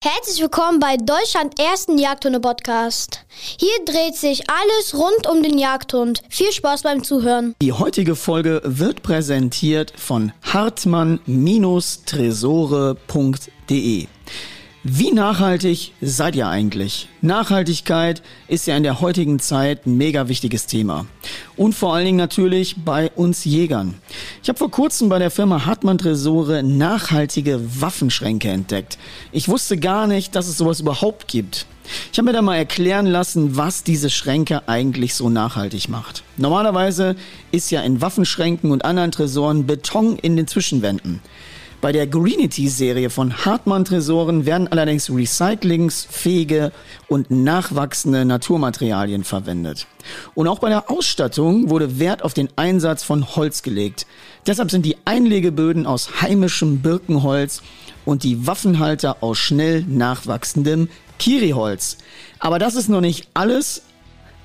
Herzlich willkommen bei Deutschland ersten Jagdhunde-Podcast. Hier dreht sich alles rund um den Jagdhund. Viel Spaß beim Zuhören. Die heutige Folge wird präsentiert von hartmann-tresore.de. Wie nachhaltig seid ihr eigentlich? Nachhaltigkeit ist ja in der heutigen Zeit ein mega wichtiges Thema. Und vor allen Dingen natürlich bei uns Jägern. Ich habe vor kurzem bei der Firma Hartmann Tresore nachhaltige Waffenschränke entdeckt. Ich wusste gar nicht, dass es sowas überhaupt gibt. Ich habe mir da mal erklären lassen, was diese Schränke eigentlich so nachhaltig macht. Normalerweise ist ja in Waffenschränken und anderen Tresoren Beton in den Zwischenwänden. Bei der Greenity-Serie von Hartmann-Tresoren werden allerdings recyclingsfähige und nachwachsende Naturmaterialien verwendet. Und auch bei der Ausstattung wurde Wert auf den Einsatz von Holz gelegt. Deshalb sind die Einlegeböden aus heimischem Birkenholz und die Waffenhalter aus schnell nachwachsendem Kiriholz. Aber das ist noch nicht alles.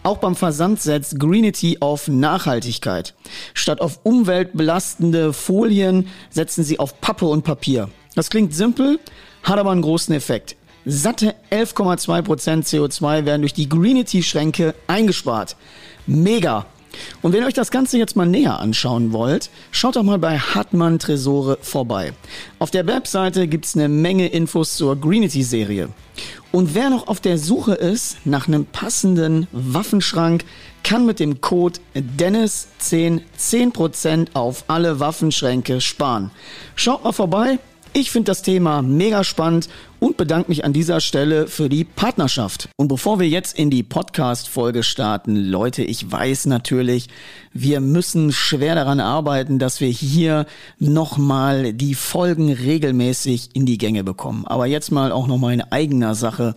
Auch beim Versand setzt Greenity auf Nachhaltigkeit. Statt auf umweltbelastende Folien setzen sie auf Pappe und Papier. Das klingt simpel, hat aber einen großen Effekt. Satte 11,2% CO2 werden durch die Greenity-Schränke eingespart. Mega! Und wenn ihr euch das Ganze jetzt mal näher anschauen wollt, schaut doch mal bei Hartmann Tresore vorbei. Auf der Webseite gibt's eine Menge Infos zur Greenity-Serie. Und wer noch auf der Suche ist nach einem passenden Waffenschrank, kann mit dem Code Dennis10 10% auf alle Waffenschränke sparen. Schaut mal vorbei. Ich finde das Thema mega spannend und bedanke mich an dieser Stelle für die Partnerschaft. Und bevor wir jetzt in die Podcast-Folge starten, Leute, ich weiß natürlich, wir müssen schwer daran arbeiten, dass wir hier nochmal die Folgen regelmäßig in die Gänge bekommen. Aber jetzt mal auch nochmal in eigener Sache.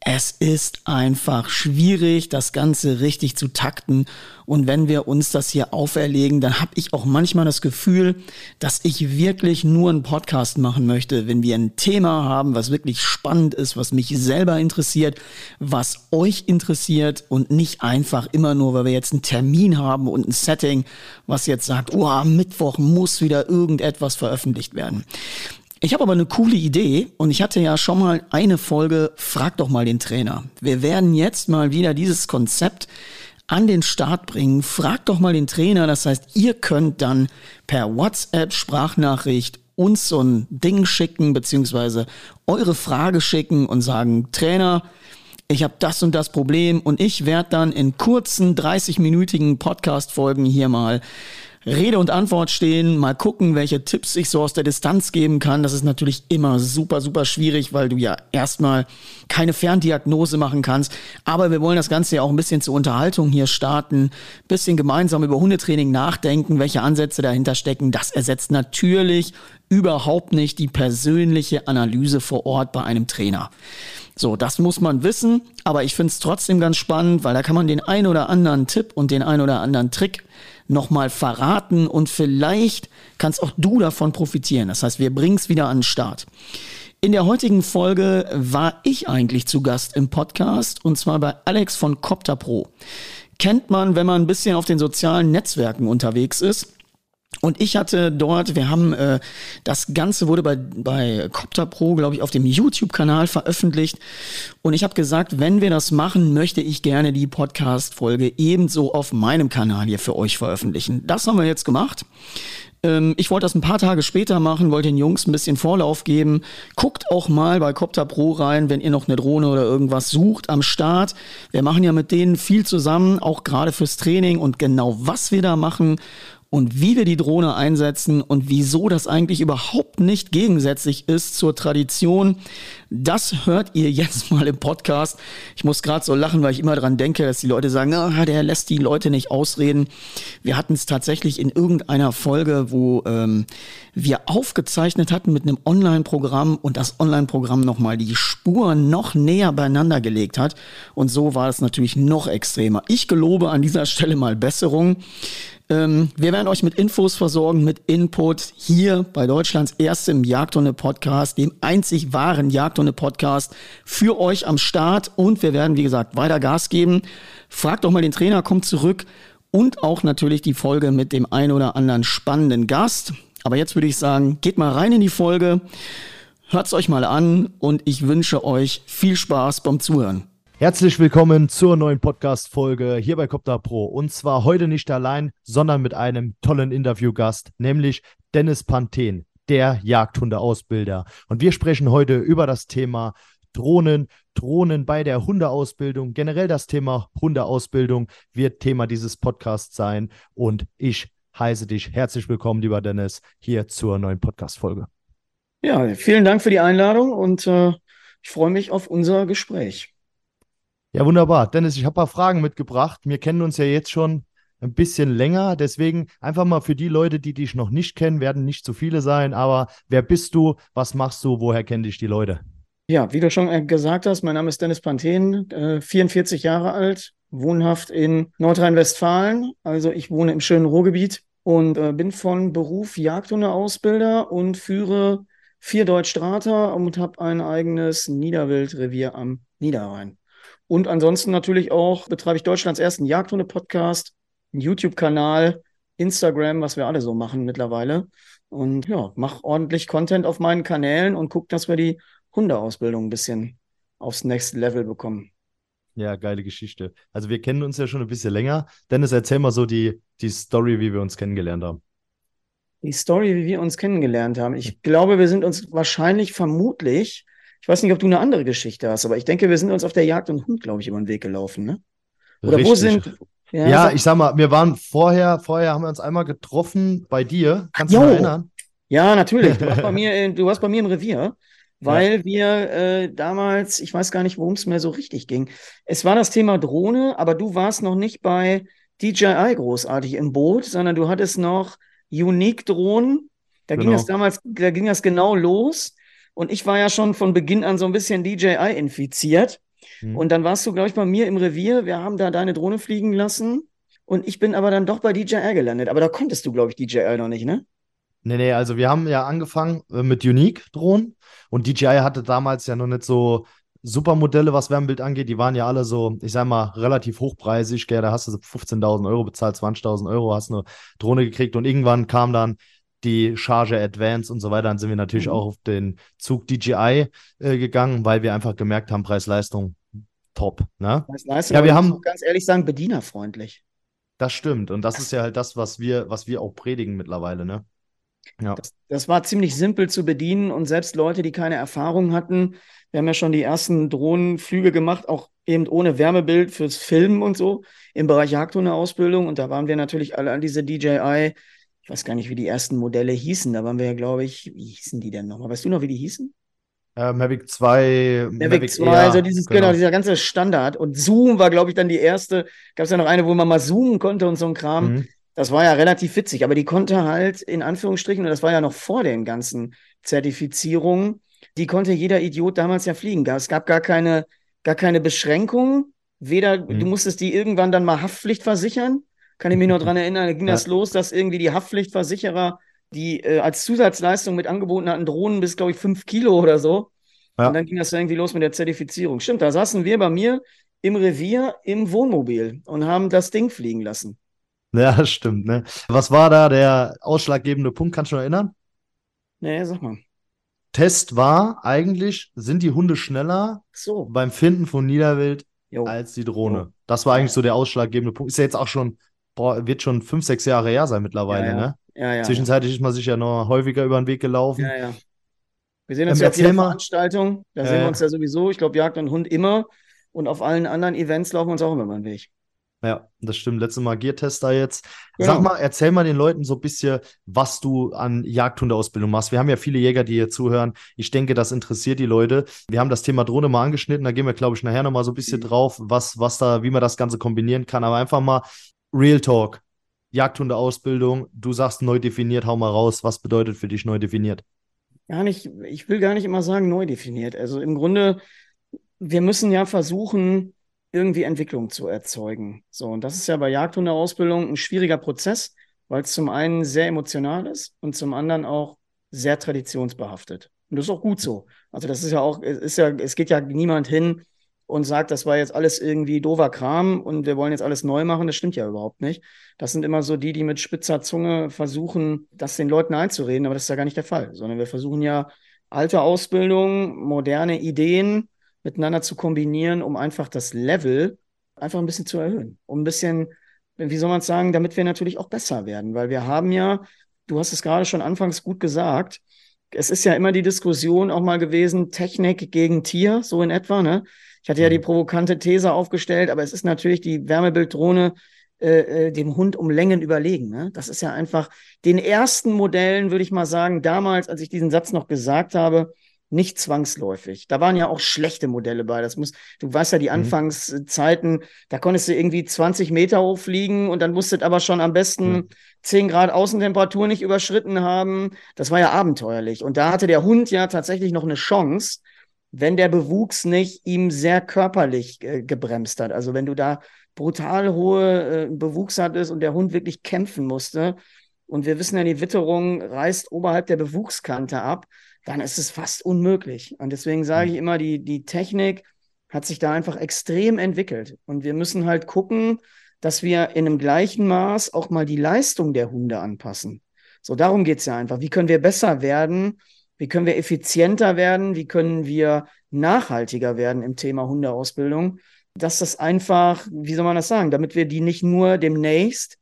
Es ist einfach schwierig, das Ganze richtig zu takten. Und wenn wir uns das hier auferlegen, dann habe ich auch manchmal das Gefühl, dass ich wirklich nur einen Podcast machen möchte, wenn wir ein Thema haben, was wirklich wirklich spannend ist, was mich selber interessiert, was euch interessiert und nicht einfach immer nur, weil wir jetzt einen Termin haben und ein Setting, was jetzt sagt, oh, am Mittwoch muss wieder irgendetwas veröffentlicht werden. Ich habe aber eine coole Idee und ich hatte ja schon mal eine Folge Frag doch mal den Trainer. Wir werden jetzt mal wieder dieses Konzept an den Start bringen. Frag doch mal den Trainer. Das heißt, ihr könnt dann per WhatsApp Sprachnachricht uns so ein Ding schicken, beziehungsweise eure Frage schicken und sagen, Trainer, ich habe das und das Problem und ich werde dann in kurzen 30-minütigen Podcast-Folgen hier mal Rede und Antwort stehen, mal gucken, welche Tipps ich so aus der Distanz geben kann. Das ist natürlich immer super, super schwierig, weil du ja erstmal keine Ferndiagnose machen kannst. Aber wir wollen das Ganze ja auch ein bisschen zur Unterhaltung hier starten, bisschen gemeinsam über Hundetraining nachdenken, welche Ansätze dahinter stecken. Das ersetzt natürlich überhaupt nicht die persönliche Analyse vor Ort bei einem Trainer. So, das muss man wissen, aber ich finde es trotzdem ganz spannend, weil da kann man den ein oder anderen Tipp und den ein oder anderen Trick nochmal verraten und vielleicht kannst auch du davon profitieren. Das heißt, wir bringen es wieder an den Start. In der heutigen Folge war ich eigentlich zu Gast im Podcast und zwar bei Alex von Copter Pro. Kennt man, wenn man ein bisschen auf den sozialen Netzwerken unterwegs ist. Und ich hatte dort, wir haben äh, das Ganze wurde bei, bei Copter Pro, glaube ich, auf dem YouTube-Kanal veröffentlicht. Und ich habe gesagt, wenn wir das machen, möchte ich gerne die Podcast-Folge ebenso auf meinem Kanal hier für euch veröffentlichen. Das haben wir jetzt gemacht. Ähm, ich wollte das ein paar Tage später machen, wollte den Jungs ein bisschen Vorlauf geben. Guckt auch mal bei Copter Pro rein, wenn ihr noch eine Drohne oder irgendwas sucht am Start. Wir machen ja mit denen viel zusammen, auch gerade fürs Training und genau was wir da machen und wie wir die Drohne einsetzen und wieso das eigentlich überhaupt nicht gegensätzlich ist zur Tradition, das hört ihr jetzt mal im Podcast. Ich muss gerade so lachen, weil ich immer dran denke, dass die Leute sagen, ah, der lässt die Leute nicht ausreden. Wir hatten es tatsächlich in irgendeiner Folge, wo ähm, wir aufgezeichnet hatten mit einem Online-Programm und das Online-Programm nochmal die Spuren noch näher beieinander gelegt hat. Und so war es natürlich noch extremer. Ich gelobe an dieser Stelle mal Besserung. Ähm, wir werden euch mit Infos versorgen, mit Input hier bei Deutschlands erstem Jagdhunde-Podcast, dem einzig wahren Jagdhunde-Podcast für euch am Start. Und wir werden, wie gesagt, weiter Gas geben. Fragt doch mal den Trainer, kommt zurück. Und auch natürlich die Folge mit dem ein oder anderen spannenden Gast. Aber jetzt würde ich sagen, geht mal rein in die Folge. Hört's euch mal an und ich wünsche euch viel Spaß beim Zuhören. Herzlich willkommen zur neuen Podcast-Folge hier bei Copter Pro. Und zwar heute nicht allein, sondern mit einem tollen Interviewgast, nämlich Dennis Panthen, der Jagdhundeausbilder. Und wir sprechen heute über das Thema Drohnen, Drohnen bei der Hundeausbildung. Generell das Thema Hundeausbildung wird Thema dieses Podcasts sein. Und ich heiße dich herzlich willkommen, lieber Dennis, hier zur neuen Podcast-Folge. Ja, vielen Dank für die Einladung und äh, ich freue mich auf unser Gespräch. Ja, wunderbar. Dennis, ich habe ein paar Fragen mitgebracht. Wir kennen uns ja jetzt schon ein bisschen länger. Deswegen einfach mal für die Leute, die dich noch nicht kennen, werden nicht zu viele sein. Aber wer bist du? Was machst du? Woher kennen dich die Leute? Ja, wie du schon äh, gesagt hast, mein Name ist Dennis Panthen, äh, 44 Jahre alt, wohnhaft in Nordrhein-Westfalen. Also ich wohne im schönen Ruhrgebiet und äh, bin von Beruf Jagdhundeausbilder und führe vier Deutschstrater und habe ein eigenes Niederwildrevier am Niederrhein. Und ansonsten natürlich auch betreibe ich Deutschlands ersten Jagdhunde-Podcast, einen YouTube-Kanal, Instagram, was wir alle so machen mittlerweile. Und ja, mache ordentlich Content auf meinen Kanälen und gucke, dass wir die Hundeausbildung ein bisschen aufs Next Level bekommen. Ja, geile Geschichte. Also wir kennen uns ja schon ein bisschen länger. Dennis, erzähl mal so die, die Story, wie wir uns kennengelernt haben. Die Story, wie wir uns kennengelernt haben. Ich glaube, wir sind uns wahrscheinlich vermutlich ich weiß nicht, ob du eine andere Geschichte hast, aber ich denke, wir sind uns auf der Jagd und Hund, glaube ich, über den Weg gelaufen, ne? Oder Richtig. wo sind. Ja, ja sag, ich sag mal, wir waren vorher, vorher haben wir uns einmal getroffen bei dir. Kannst du dich erinnern? Ja, natürlich. Du warst bei mir, du warst bei mir im Revier, weil ja. wir äh, damals, ich weiß gar nicht, worum es mir so richtig ging. Es war das Thema Drohne, aber du warst noch nicht bei DJI großartig im Boot, sondern du hattest noch Unique Drohnen. Da genau. ging das damals, da ging das genau los. Und ich war ja schon von Beginn an so ein bisschen DJI infiziert. Mhm. Und dann warst du, glaube ich, bei mir im Revier. Wir haben da deine Drohne fliegen lassen. Und ich bin aber dann doch bei DJI gelandet. Aber da konntest du, glaube ich, DJI noch nicht, ne? Nee, nee, also wir haben ja angefangen äh, mit Unique-Drohnen. Und DJI hatte damals ja noch nicht so Supermodelle, was Wärmebild angeht. Die waren ja alle so, ich sag mal, relativ hochpreisig. Gell? Da hast du 15.000 Euro bezahlt, 20.000 Euro, hast eine Drohne gekriegt. Und irgendwann kam dann die Charge Advance und so weiter, dann sind wir natürlich mhm. auch auf den Zug DJI äh, gegangen, weil wir einfach gemerkt haben, Preis-Leistung top. Ne? Preis-Leistung, ja, wir haben ganz ehrlich sagen, bedienerfreundlich. Das stimmt und das ist ja halt das, was wir, was wir auch predigen mittlerweile, ne? Ja. Das, das, war ziemlich simpel zu bedienen und selbst Leute, die keine Erfahrung hatten, wir haben ja schon die ersten Drohnenflüge gemacht, auch eben ohne Wärmebild fürs Filmen und so im Bereich Jagdhundeausbildung und da waren wir natürlich alle an diese DJI ich weiß gar nicht, wie die ersten Modelle hießen. Da waren wir ja, glaube ich, wie hießen die denn nochmal? Weißt du noch, wie die hießen? Äh, Mavic 2. Mavic, Mavic 2, also dieses, genau. genau. dieser ganze Standard. Und Zoom war, glaube ich, dann die erste. Gab es ja noch eine, wo man mal zoomen konnte und so ein Kram. Mhm. Das war ja relativ witzig, aber die konnte halt in Anführungsstrichen, und das war ja noch vor den ganzen Zertifizierungen, die konnte jeder Idiot damals ja fliegen. Es gab gar keine, gar keine Beschränkungen. Weder, mhm. du musstest die irgendwann dann mal Haftpflicht versichern, kann ich mich noch dran erinnern, da ging ja. das los, dass irgendwie die Haftpflichtversicherer, die äh, als Zusatzleistung mit angeboten hatten, Drohnen bis, glaube ich, fünf Kilo oder so. Ja. Und dann ging das irgendwie los mit der Zertifizierung. Stimmt, da saßen wir bei mir im Revier im Wohnmobil und haben das Ding fliegen lassen. Ja, stimmt. Ne? Was war da der ausschlaggebende Punkt? Kannst du noch erinnern? Nee, sag mal. Test war eigentlich, sind die Hunde schneller so. beim Finden von Niederwild jo. als die Drohne. Das war eigentlich so der ausschlaggebende Punkt. Ist ja jetzt auch schon boah, wird schon fünf, sechs Jahre her sein mittlerweile, ja, ja. ne? Ja, ja. Zwischenzeitlich ist man sich ja noch häufiger über den Weg gelaufen. Ja, ja. Wir sehen uns ähm, ja auf jeder Veranstaltung, da äh, sehen wir uns ja sowieso, ich glaube, Jagd und Hund immer. Und auf allen anderen Events laufen wir uns auch immer über den Weg. Ja, das stimmt. Letztes Mal Gear-Tester jetzt. Genau. Sag mal, erzähl mal den Leuten so ein bisschen, was du an Jagdhundeausbildung machst. Wir haben ja viele Jäger, die hier zuhören. Ich denke, das interessiert die Leute. Wir haben das Thema Drohne mal angeschnitten. Da gehen wir, glaube ich, nachher nochmal so ein bisschen mhm. drauf, was, was da, wie man das Ganze kombinieren kann. Aber einfach mal Real Talk. Jagdhundeausbildung, du sagst neu definiert, hau mal raus. Was bedeutet für dich neu definiert? Gar nicht, ich will gar nicht immer sagen neu definiert. Also im Grunde, wir müssen ja versuchen, irgendwie Entwicklung zu erzeugen. So, und das ist ja bei Jagdhundeausbildung ein schwieriger Prozess, weil es zum einen sehr emotional ist und zum anderen auch sehr traditionsbehaftet. Und das ist auch gut so. Also das ist ja auch, ist ja, es geht ja niemand hin und sagt, das war jetzt alles irgendwie dover Kram und wir wollen jetzt alles neu machen. Das stimmt ja überhaupt nicht. Das sind immer so die, die mit spitzer Zunge versuchen, das den Leuten einzureden, aber das ist ja gar nicht der Fall, sondern wir versuchen ja alte Ausbildung, moderne Ideen miteinander zu kombinieren, um einfach das Level einfach ein bisschen zu erhöhen. Um ein bisschen, wie soll man es sagen, damit wir natürlich auch besser werden. Weil wir haben ja, du hast es gerade schon anfangs gut gesagt, es ist ja immer die Diskussion auch mal gewesen, Technik gegen Tier, so in etwa. Ne? Ich hatte ja die mhm. provokante These aufgestellt, aber es ist natürlich die Wärmebilddrohne äh, äh, dem Hund um Längen überlegen. Ne? Das ist ja einfach den ersten Modellen, würde ich mal sagen, damals, als ich diesen Satz noch gesagt habe, nicht zwangsläufig. Da waren ja auch schlechte Modelle bei. Das muss, du weißt ja, die mhm. Anfangszeiten, da konntest du irgendwie 20 Meter hochfliegen und dann musstet aber schon am besten mhm. 10 Grad Außentemperatur nicht überschritten haben. Das war ja abenteuerlich. Und da hatte der Hund ja tatsächlich noch eine Chance, wenn der Bewuchs nicht ihm sehr körperlich äh, gebremst hat. Also wenn du da brutal hohe äh, Bewuchs hattest und der Hund wirklich kämpfen musste. Und wir wissen ja, die Witterung reißt oberhalb der Bewuchskante ab dann ist es fast unmöglich. Und deswegen sage ich hm. immer, die, die Technik hat sich da einfach extrem entwickelt. Und wir müssen halt gucken, dass wir in einem gleichen Maß auch mal die Leistung der Hunde anpassen. So, darum geht es ja einfach. Wie können wir besser werden? Wie können wir effizienter werden? Wie können wir nachhaltiger werden im Thema Hundeausbildung? Dass das einfach, wie soll man das sagen, damit wir die nicht nur demnächst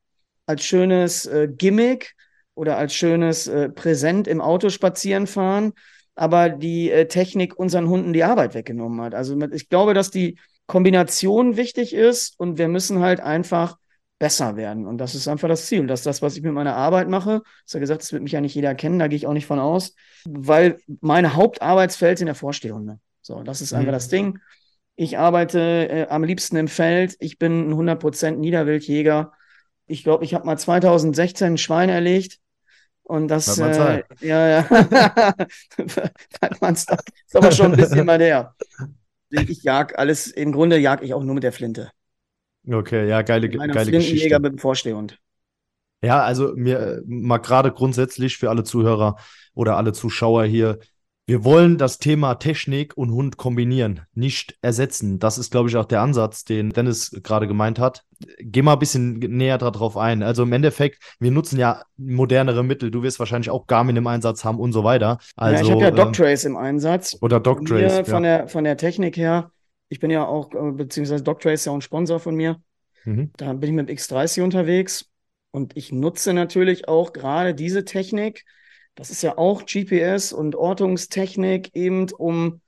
als schönes äh, Gimmick oder als schönes äh, Präsent im Auto spazieren fahren, aber die äh, Technik unseren Hunden die Arbeit weggenommen hat. Also ich glaube, dass die Kombination wichtig ist und wir müssen halt einfach besser werden. Und das ist einfach das Ziel. Das ist das, was ich mit meiner Arbeit mache. Ich habe gesagt, das wird mich ja nicht jeder kennen, da gehe ich auch nicht von aus, weil meine Hauptarbeitsfeld sind der Vorstehhunde. So, das ist einfach mhm. das Ding. Ich arbeite äh, am liebsten im Feld. Ich bin ein 100% Niederwildjäger. Ich glaube, ich habe mal 2016 ein Schwein erlegt. Und das, äh, ja, ja, das ist aber schon ein bisschen mal der. Ich jag alles, im Grunde jag ich auch nur mit der Flinte. Okay, ja, geile, geile Geschichte. mit dem Vorstehhund. Ja, also mir mal gerade grundsätzlich für alle Zuhörer oder alle Zuschauer hier, wir wollen das Thema Technik und Hund kombinieren, nicht ersetzen. Das ist, glaube ich, auch der Ansatz, den Dennis gerade gemeint hat. Geh mal ein bisschen näher darauf ein. Also im Endeffekt, wir nutzen ja modernere Mittel. Du wirst wahrscheinlich auch Garmin im Einsatz haben und so weiter. Also, ja, ich habe ja DocTrace ähm, im Einsatz. Oder DocTrace. Ja. Von, der, von der Technik her, ich bin ja auch, äh, beziehungsweise DocTrace ist ja auch ein Sponsor von mir. Mhm. Da bin ich mit dem X30 unterwegs und ich nutze natürlich auch gerade diese Technik das ist ja auch GPS und Ortungstechnik eben um,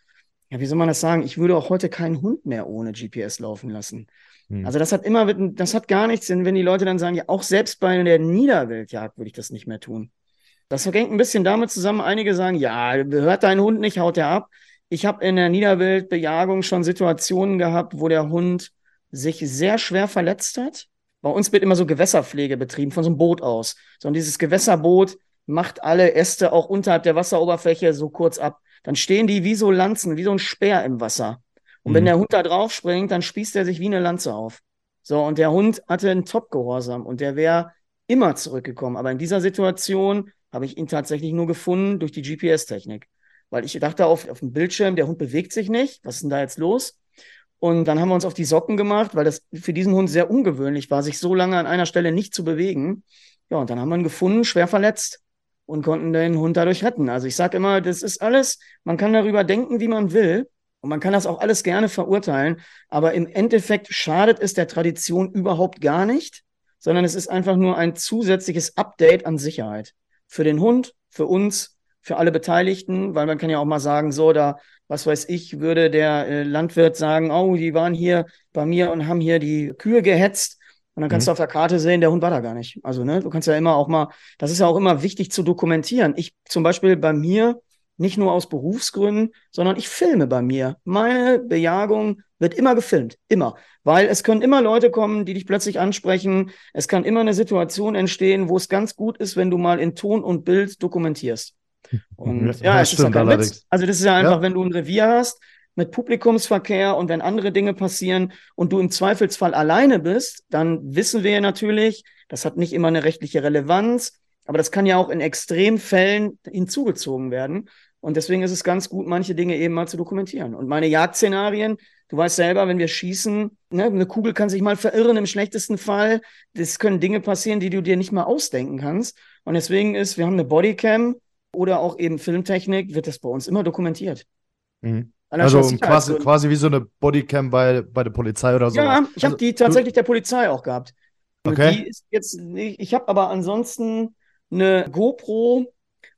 ja, wie soll man das sagen? Ich würde auch heute keinen Hund mehr ohne GPS laufen lassen. Hm. Also das hat immer, das hat gar nichts, wenn die Leute dann sagen, ja, auch selbst bei der Niederwildjagd würde ich das nicht mehr tun. Das hängt ein bisschen damit zusammen. Einige sagen, ja, hört dein Hund nicht, haut er ab. Ich habe in der Niederwildbejagung schon Situationen gehabt, wo der Hund sich sehr schwer verletzt hat. Bei uns wird immer so Gewässerpflege betrieben, von so einem Boot aus. So, und dieses Gewässerboot macht alle Äste auch unterhalb der Wasseroberfläche so kurz ab. Dann stehen die wie so Lanzen, wie so ein Speer im Wasser. Und mhm. wenn der Hund da drauf springt, dann spießt er sich wie eine Lanze auf. So, und der Hund hatte einen Top-Gehorsam und der wäre immer zurückgekommen. Aber in dieser Situation habe ich ihn tatsächlich nur gefunden durch die GPS-Technik. Weil ich dachte auf, auf dem Bildschirm, der Hund bewegt sich nicht. Was ist denn da jetzt los? Und dann haben wir uns auf die Socken gemacht, weil das für diesen Hund sehr ungewöhnlich war, sich so lange an einer Stelle nicht zu bewegen. Ja, und dann haben wir ihn gefunden, schwer verletzt und konnten den Hund dadurch retten. Also ich sage immer, das ist alles, man kann darüber denken, wie man will. Und man kann das auch alles gerne verurteilen. Aber im Endeffekt schadet es der Tradition überhaupt gar nicht, sondern es ist einfach nur ein zusätzliches Update an Sicherheit. Für den Hund, für uns, für alle Beteiligten, weil man kann ja auch mal sagen, so, da, was weiß ich, würde der äh, Landwirt sagen, oh, die waren hier bei mir und haben hier die Kühe gehetzt und dann kannst mhm. du auf der Karte sehen, der Hund war da gar nicht. Also, ne, du kannst ja immer auch mal, das ist ja auch immer wichtig zu dokumentieren. Ich zum Beispiel bei mir, nicht nur aus Berufsgründen, sondern ich filme bei mir. Meine Bejagung wird immer gefilmt. Immer. Weil es können immer Leute kommen, die dich plötzlich ansprechen. Es kann immer eine Situation entstehen, wo es ganz gut ist, wenn du mal in Ton und Bild dokumentierst. Und ja, ja es ist ja kein Witz. Also das ist ja einfach, ja. wenn du ein Revier hast, mit Publikumsverkehr und wenn andere Dinge passieren und du im Zweifelsfall alleine bist, dann wissen wir natürlich, das hat nicht immer eine rechtliche Relevanz, aber das kann ja auch in Extremfällen hinzugezogen werden. Und deswegen ist es ganz gut, manche Dinge eben mal zu dokumentieren. Und meine Jagdszenarien, du weißt selber, wenn wir schießen, ne, eine Kugel kann sich mal verirren im schlechtesten Fall. Das können Dinge passieren, die du dir nicht mal ausdenken kannst. Und deswegen ist, wir haben eine Bodycam, oder auch eben Filmtechnik, wird das bei uns immer dokumentiert. Mhm. Also quasi, quasi wie so eine Bodycam bei, bei der Polizei oder so. Ja, ich habe also, die tatsächlich der Polizei auch gehabt. Okay. Die ist jetzt, ich habe aber ansonsten eine GoPro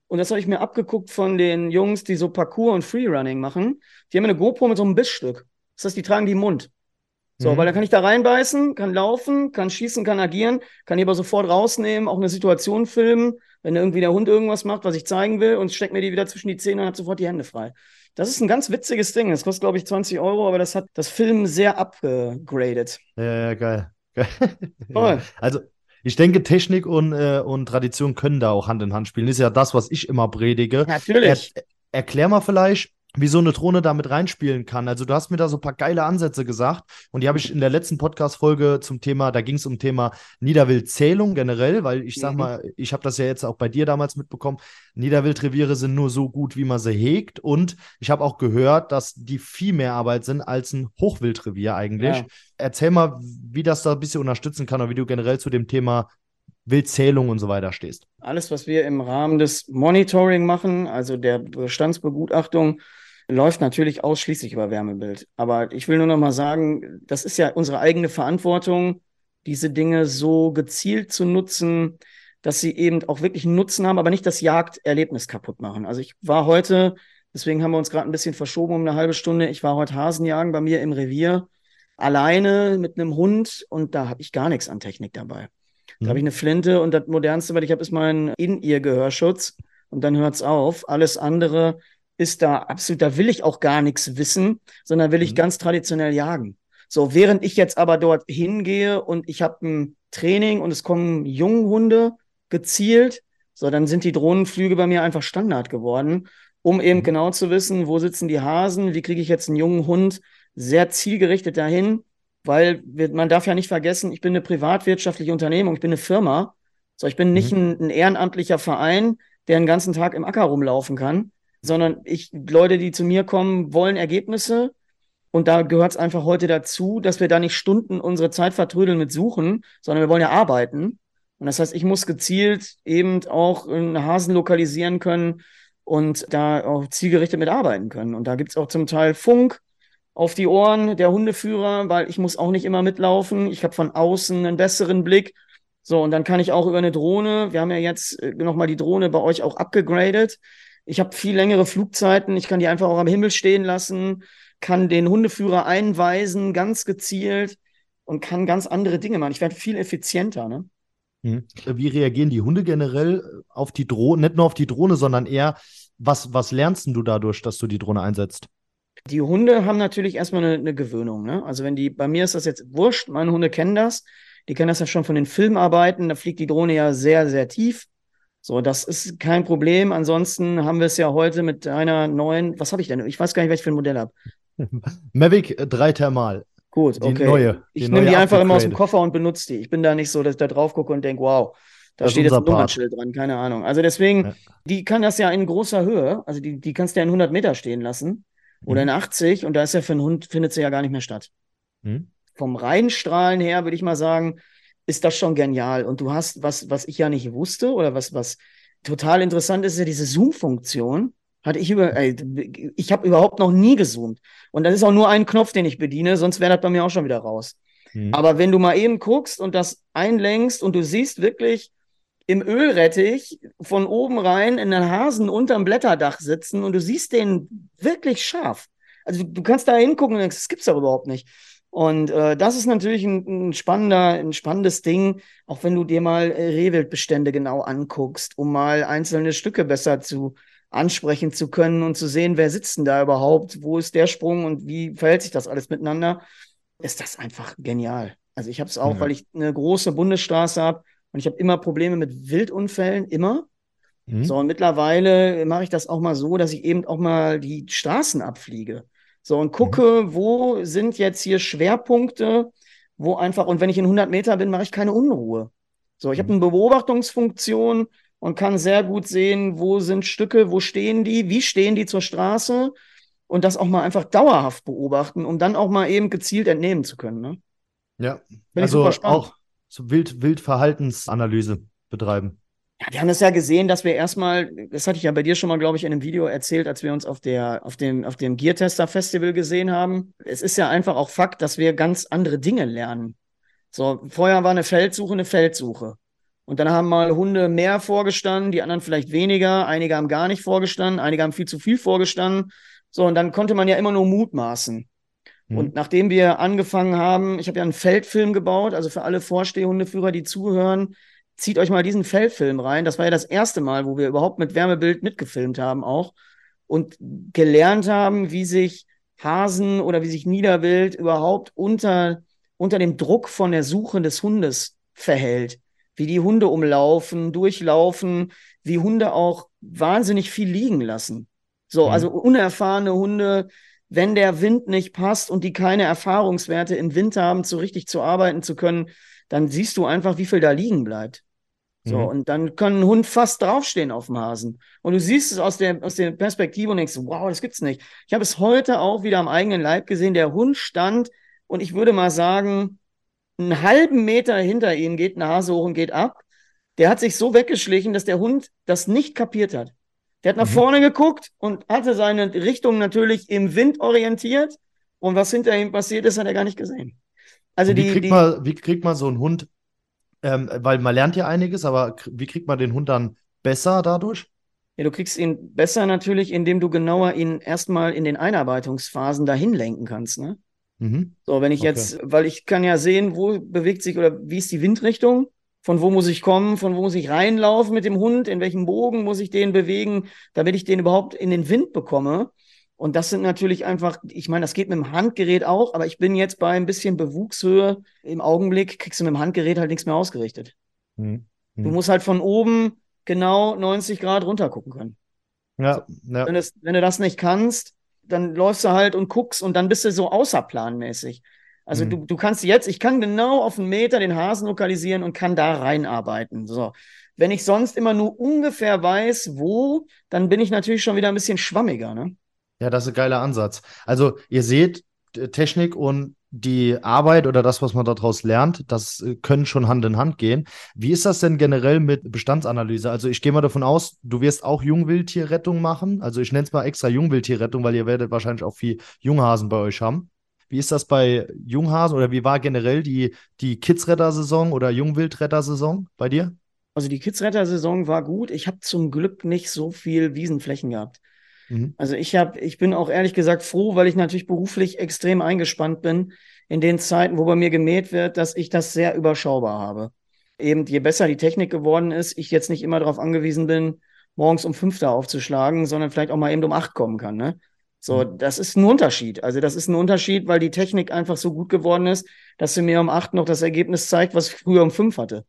und das habe ich mir abgeguckt von den Jungs, die so Parkour und Freerunning machen. Die haben eine GoPro mit so einem Bissstück. Das heißt, die tragen die im Mund. So, mhm. weil da kann ich da reinbeißen, kann laufen, kann schießen, kann agieren, kann die aber sofort rausnehmen, auch eine Situation filmen, wenn irgendwie der Hund irgendwas macht, was ich zeigen will, und steckt mir die wieder zwischen die Zähne und hat sofort die Hände frei. Das ist ein ganz witziges Ding. Das kostet, glaube ich, 20 Euro, aber das hat das Film sehr abgegradet. Ja, ja, geil. geil. ja. Also, ich denke, Technik und, äh, und Tradition können da auch Hand in Hand spielen. Das ist ja das, was ich immer predige. Natürlich. Er, erklär mal vielleicht, wie so eine Drohne damit reinspielen kann. Also du hast mir da so ein paar geile Ansätze gesagt und die habe ich in der letzten Podcast-Folge zum Thema, da ging es um Thema Niederwildzählung generell, weil ich sag mhm. mal, ich habe das ja jetzt auch bei dir damals mitbekommen, Niederwildreviere sind nur so gut, wie man sie hegt und ich habe auch gehört, dass die viel mehr Arbeit sind als ein Hochwildrevier eigentlich. Ja. Erzähl mal, wie das da ein bisschen unterstützen kann oder wie du generell zu dem Thema Wildzählung und so weiter stehst. Alles, was wir im Rahmen des Monitoring machen, also der Bestandsbegutachtung, läuft natürlich ausschließlich über Wärmebild. Aber ich will nur noch mal sagen, das ist ja unsere eigene Verantwortung, diese Dinge so gezielt zu nutzen, dass sie eben auch wirklich einen Nutzen haben, aber nicht das Jagderlebnis kaputt machen. Also ich war heute, deswegen haben wir uns gerade ein bisschen verschoben um eine halbe Stunde, ich war heute Hasenjagen bei mir im Revier, alleine mit einem Hund und da habe ich gar nichts an Technik dabei. Da habe ich mhm. eine Flinte und das modernste, was ich habe, ist mein In-Ear-Gehörschutz und dann hört es auf. Alles andere ist da absolut, da will ich auch gar nichts wissen, sondern will ich mhm. ganz traditionell jagen. So, während ich jetzt aber dort hingehe und ich habe ein Training und es kommen Junghunde gezielt, so, dann sind die Drohnenflüge bei mir einfach Standard geworden, um eben mhm. genau zu wissen, wo sitzen die Hasen, wie kriege ich jetzt einen jungen Hund sehr zielgerichtet dahin, weil wir, man darf ja nicht vergessen, ich bin eine privatwirtschaftliche Unternehmung, ich bin eine Firma, so, ich bin nicht mhm. ein, ein ehrenamtlicher Verein, der den ganzen Tag im Acker rumlaufen kann, sondern ich, Leute, die zu mir kommen, wollen Ergebnisse. Und da gehört es einfach heute dazu, dass wir da nicht Stunden unsere Zeit vertrödeln mit Suchen, sondern wir wollen ja arbeiten. Und das heißt, ich muss gezielt eben auch einen Hasen lokalisieren können und da auch zielgerichtet mitarbeiten können. Und da gibt es auch zum Teil Funk auf die Ohren der Hundeführer, weil ich muss auch nicht immer mitlaufen. Ich habe von außen einen besseren Blick. So, und dann kann ich auch über eine Drohne, wir haben ja jetzt äh, nochmal die Drohne bei euch auch abgegradet, ich habe viel längere Flugzeiten. Ich kann die einfach auch am Himmel stehen lassen, kann den Hundeführer einweisen, ganz gezielt und kann ganz andere Dinge machen. Ich werde viel effizienter. Ne? Mhm. Wie reagieren die Hunde generell auf die Drohne? Nicht nur auf die Drohne, sondern eher, was, was lernst du dadurch, dass du die Drohne einsetzt? Die Hunde haben natürlich erstmal eine, eine Gewöhnung. Ne? Also wenn die, bei mir ist das jetzt wurscht, meine Hunde kennen das. Die kennen das ja schon von den Filmarbeiten. Da fliegt die Drohne ja sehr, sehr tief. So, das ist kein Problem. Ansonsten haben wir es ja heute mit einer neuen, was habe ich denn? Ich weiß gar nicht, welches für ein Modell habe. Mavic 3 Thermal. Gut, okay. Die neue. Die ich nehme die einfach immer aus dem Koffer und benutze die. Ich bin da nicht so, dass ich da drauf gucke und denke, wow, da das steht jetzt ein Nummernschild dran, keine Ahnung. Also deswegen, ja. die kann das ja in großer Höhe, also die, die kannst du ja in 100 Meter stehen lassen oder mhm. in 80 und da ist ja für einen Hund, findet sie ja gar nicht mehr statt. Mhm. Vom Reinstrahlen her würde ich mal sagen, ist das schon genial. Und du hast, was, was ich ja nicht wusste oder was, was total interessant ist, ist ja diese Zoom-Funktion. Hatte ich über, ey, ich habe überhaupt noch nie gezoomt. Und das ist auch nur ein Knopf, den ich bediene, sonst wäre das bei mir auch schon wieder raus. Mhm. Aber wenn du mal eben guckst und das einlenkst und du siehst wirklich im Ölrettich von oben rein in den Hasen unterm Blätterdach sitzen und du siehst den wirklich scharf. Also du, du kannst da hingucken und denkst, das gibt's doch überhaupt nicht. Und äh, das ist natürlich ein, ein, spannender, ein spannendes Ding, auch wenn du dir mal äh, Rehwildbestände genau anguckst, um mal einzelne Stücke besser zu ansprechen zu können und zu sehen, wer sitzt denn da überhaupt, wo ist der Sprung und wie verhält sich das alles miteinander, ist das einfach genial. Also ich habe es auch, ja. weil ich eine große Bundesstraße habe und ich habe immer Probleme mit Wildunfällen, immer. Mhm. So, und mittlerweile mache ich das auch mal so, dass ich eben auch mal die Straßen abfliege. So, und gucke, mhm. wo sind jetzt hier Schwerpunkte, wo einfach, und wenn ich in 100 Meter bin, mache ich keine Unruhe. So, ich mhm. habe eine Beobachtungsfunktion und kann sehr gut sehen, wo sind Stücke, wo stehen die, wie stehen die zur Straße und das auch mal einfach dauerhaft beobachten, um dann auch mal eben gezielt entnehmen zu können. Ne? Ja, Bin also auch so Wild, Wildverhaltensanalyse betreiben. Ja, wir haben das ja gesehen, dass wir erstmal, das hatte ich ja bei dir schon mal, glaube ich, in einem Video erzählt, als wir uns auf der, auf dem, auf dem Gear Tester Festival gesehen haben. Es ist ja einfach auch Fakt, dass wir ganz andere Dinge lernen. So, vorher war eine Feldsuche eine Feldsuche. Und dann haben mal Hunde mehr vorgestanden, die anderen vielleicht weniger, einige haben gar nicht vorgestanden, einige haben viel zu viel vorgestanden. So, und dann konnte man ja immer nur mutmaßen. Mhm. Und nachdem wir angefangen haben, ich habe ja einen Feldfilm gebaut, also für alle Vorstehhundeführer, die zuhören, zieht euch mal diesen Feldfilm rein. Das war ja das erste Mal, wo wir überhaupt mit Wärmebild mitgefilmt haben auch und gelernt haben, wie sich Hasen oder wie sich Niederwild überhaupt unter, unter dem Druck von der Suche des Hundes verhält. Wie die Hunde umlaufen, durchlaufen, wie Hunde auch wahnsinnig viel liegen lassen. So, mhm. also unerfahrene Hunde, wenn der Wind nicht passt und die keine Erfahrungswerte im Wind haben, so richtig zu arbeiten zu können, dann siehst du einfach, wie viel da liegen bleibt. So, mhm. und dann kann ein Hund fast draufstehen auf dem Hasen. Und du siehst es aus der, aus der Perspektive und denkst, wow, das gibt's nicht. Ich habe es heute auch wieder am eigenen Leib gesehen. Der Hund stand und ich würde mal sagen, einen halben Meter hinter ihm geht ein Hase hoch und geht ab. Der hat sich so weggeschlichen, dass der Hund das nicht kapiert hat. Der hat nach mhm. vorne geguckt und hatte seine Richtung natürlich im Wind orientiert. Und was hinter ihm passiert ist, hat er gar nicht gesehen. Also wie, die, kriegt die, man, wie kriegt man so einen Hund, ähm, weil man lernt ja einiges, aber wie kriegt man den Hund dann besser dadurch? Ja, du kriegst ihn besser natürlich, indem du genauer ihn erstmal in den Einarbeitungsphasen dahin lenken kannst, ne? Mhm. So, wenn ich okay. jetzt, weil ich kann ja sehen, wo bewegt sich oder wie ist die Windrichtung, von wo muss ich kommen, von wo muss ich reinlaufen mit dem Hund, in welchem Bogen muss ich den bewegen, damit ich den überhaupt in den Wind bekomme. Und das sind natürlich einfach, ich meine, das geht mit dem Handgerät auch, aber ich bin jetzt bei ein bisschen Bewuchshöhe. Im Augenblick kriegst du mit dem Handgerät halt nichts mehr ausgerichtet. Mhm. Du musst halt von oben genau 90 Grad runter gucken können. Ja, ja. Wenn, das, wenn, du das nicht kannst, dann läufst du halt und guckst und dann bist du so außerplanmäßig. Also mhm. du, du kannst jetzt, ich kann genau auf einen Meter den Hasen lokalisieren und kann da reinarbeiten. So. Wenn ich sonst immer nur ungefähr weiß, wo, dann bin ich natürlich schon wieder ein bisschen schwammiger, ne? Ja, das ist ein geiler Ansatz. Also ihr seht, Technik und die Arbeit oder das, was man daraus lernt, das äh, können schon Hand in Hand gehen. Wie ist das denn generell mit Bestandsanalyse? Also ich gehe mal davon aus, du wirst auch Jungwildtierrettung machen. Also ich nenne es mal extra Jungwildtierrettung, weil ihr werdet wahrscheinlich auch viel Junghasen bei euch haben. Wie ist das bei Junghasen oder wie war generell die, die Kidsretter-Saison oder Jungwildretter-Saison bei dir? Also die Kidsretter-Saison war gut. Ich habe zum Glück nicht so viel Wiesenflächen gehabt. Mhm. Also ich habe, ich bin auch ehrlich gesagt froh, weil ich natürlich beruflich extrem eingespannt bin in den Zeiten, wo bei mir gemäht wird, dass ich das sehr überschaubar habe. Eben je besser die Technik geworden ist, ich jetzt nicht immer darauf angewiesen bin, morgens um fünf da aufzuschlagen, sondern vielleicht auch mal eben um acht kommen kann. Ne? So, mhm. das ist ein Unterschied. Also das ist ein Unterschied, weil die Technik einfach so gut geworden ist, dass sie mir um acht noch das Ergebnis zeigt, was ich früher um fünf hatte.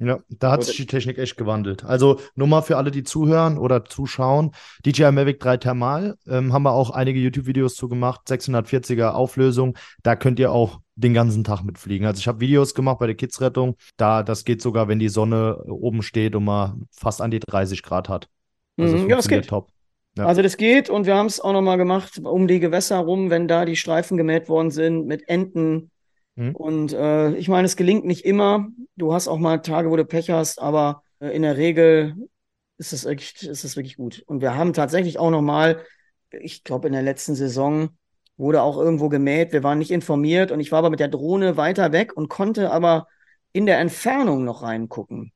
Ja, da hat sich die Technik echt gewandelt. Also nur mal für alle, die zuhören oder zuschauen. DJI Mavic 3 Thermal ähm, haben wir auch einige YouTube-Videos zu gemacht, 640er Auflösung. Da könnt ihr auch den ganzen Tag mitfliegen. Also ich habe Videos gemacht bei der Kidsrettung. Da, das geht sogar, wenn die Sonne oben steht und man fast an die 30 Grad hat. Also mhm, ja, es geht. Top. Ja. Also das geht und wir haben es auch nochmal gemacht um die Gewässer rum, wenn da die Streifen gemäht worden sind mit Enten, Mhm. Und äh, ich meine, es gelingt nicht immer. Du hast auch mal Tage, wo du Pech hast, aber äh, in der Regel ist es wirklich, ist es wirklich gut. Und wir haben tatsächlich auch noch mal, ich glaube, in der letzten Saison wurde auch irgendwo gemäht. Wir waren nicht informiert und ich war aber mit der Drohne weiter weg und konnte aber in der Entfernung noch reingucken.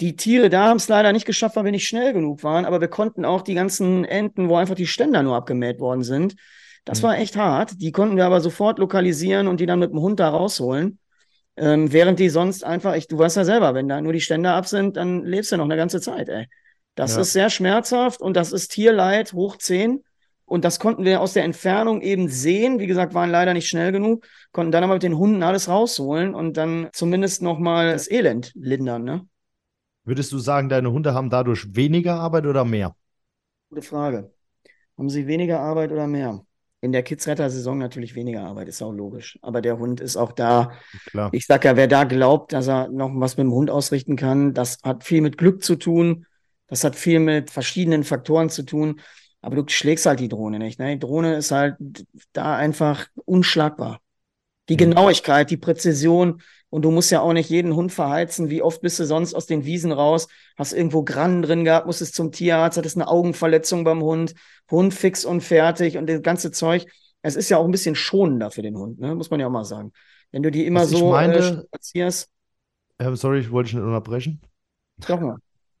Die Tiere da haben es leider nicht geschafft, weil wir nicht schnell genug waren, aber wir konnten auch die ganzen Enten, wo einfach die Ständer nur abgemäht worden sind, das mhm. war echt hart. Die konnten wir aber sofort lokalisieren und die dann mit dem Hund da rausholen. Ähm, während die sonst einfach, ich, du weißt ja selber, wenn da nur die Ständer ab sind, dann lebst du noch eine ganze Zeit, ey. Das ja. ist sehr schmerzhaft und das ist Tierleid hoch 10. Und das konnten wir aus der Entfernung eben sehen. Wie gesagt, waren leider nicht schnell genug, konnten dann aber mit den Hunden alles rausholen und dann zumindest nochmal das Elend lindern, ne? Würdest du sagen, deine Hunde haben dadurch weniger Arbeit oder mehr? Gute Frage. Haben sie weniger Arbeit oder mehr? In der Kidsretter-Saison natürlich weniger Arbeit, ist auch logisch. Aber der Hund ist auch da. Klar. Ich sag ja, wer da glaubt, dass er noch was mit dem Hund ausrichten kann, das hat viel mit Glück zu tun. Das hat viel mit verschiedenen Faktoren zu tun. Aber du schlägst halt die Drohne nicht. Ne? Die Drohne ist halt da einfach unschlagbar. Die mhm. Genauigkeit, die Präzision, Und du musst ja auch nicht jeden Hund verheizen. Wie oft bist du sonst aus den Wiesen raus? Hast irgendwo Grannen drin gehabt, musstest zum Tierarzt, hattest eine Augenverletzung beim Hund, Hund fix und fertig und das ganze Zeug. Es ist ja auch ein bisschen schonender für den Hund, ne? muss man ja auch mal sagen. Wenn du die immer Was ich so äh, spazierst, Ähm, sorry, ich wollte dich nicht unterbrechen. Doch mal.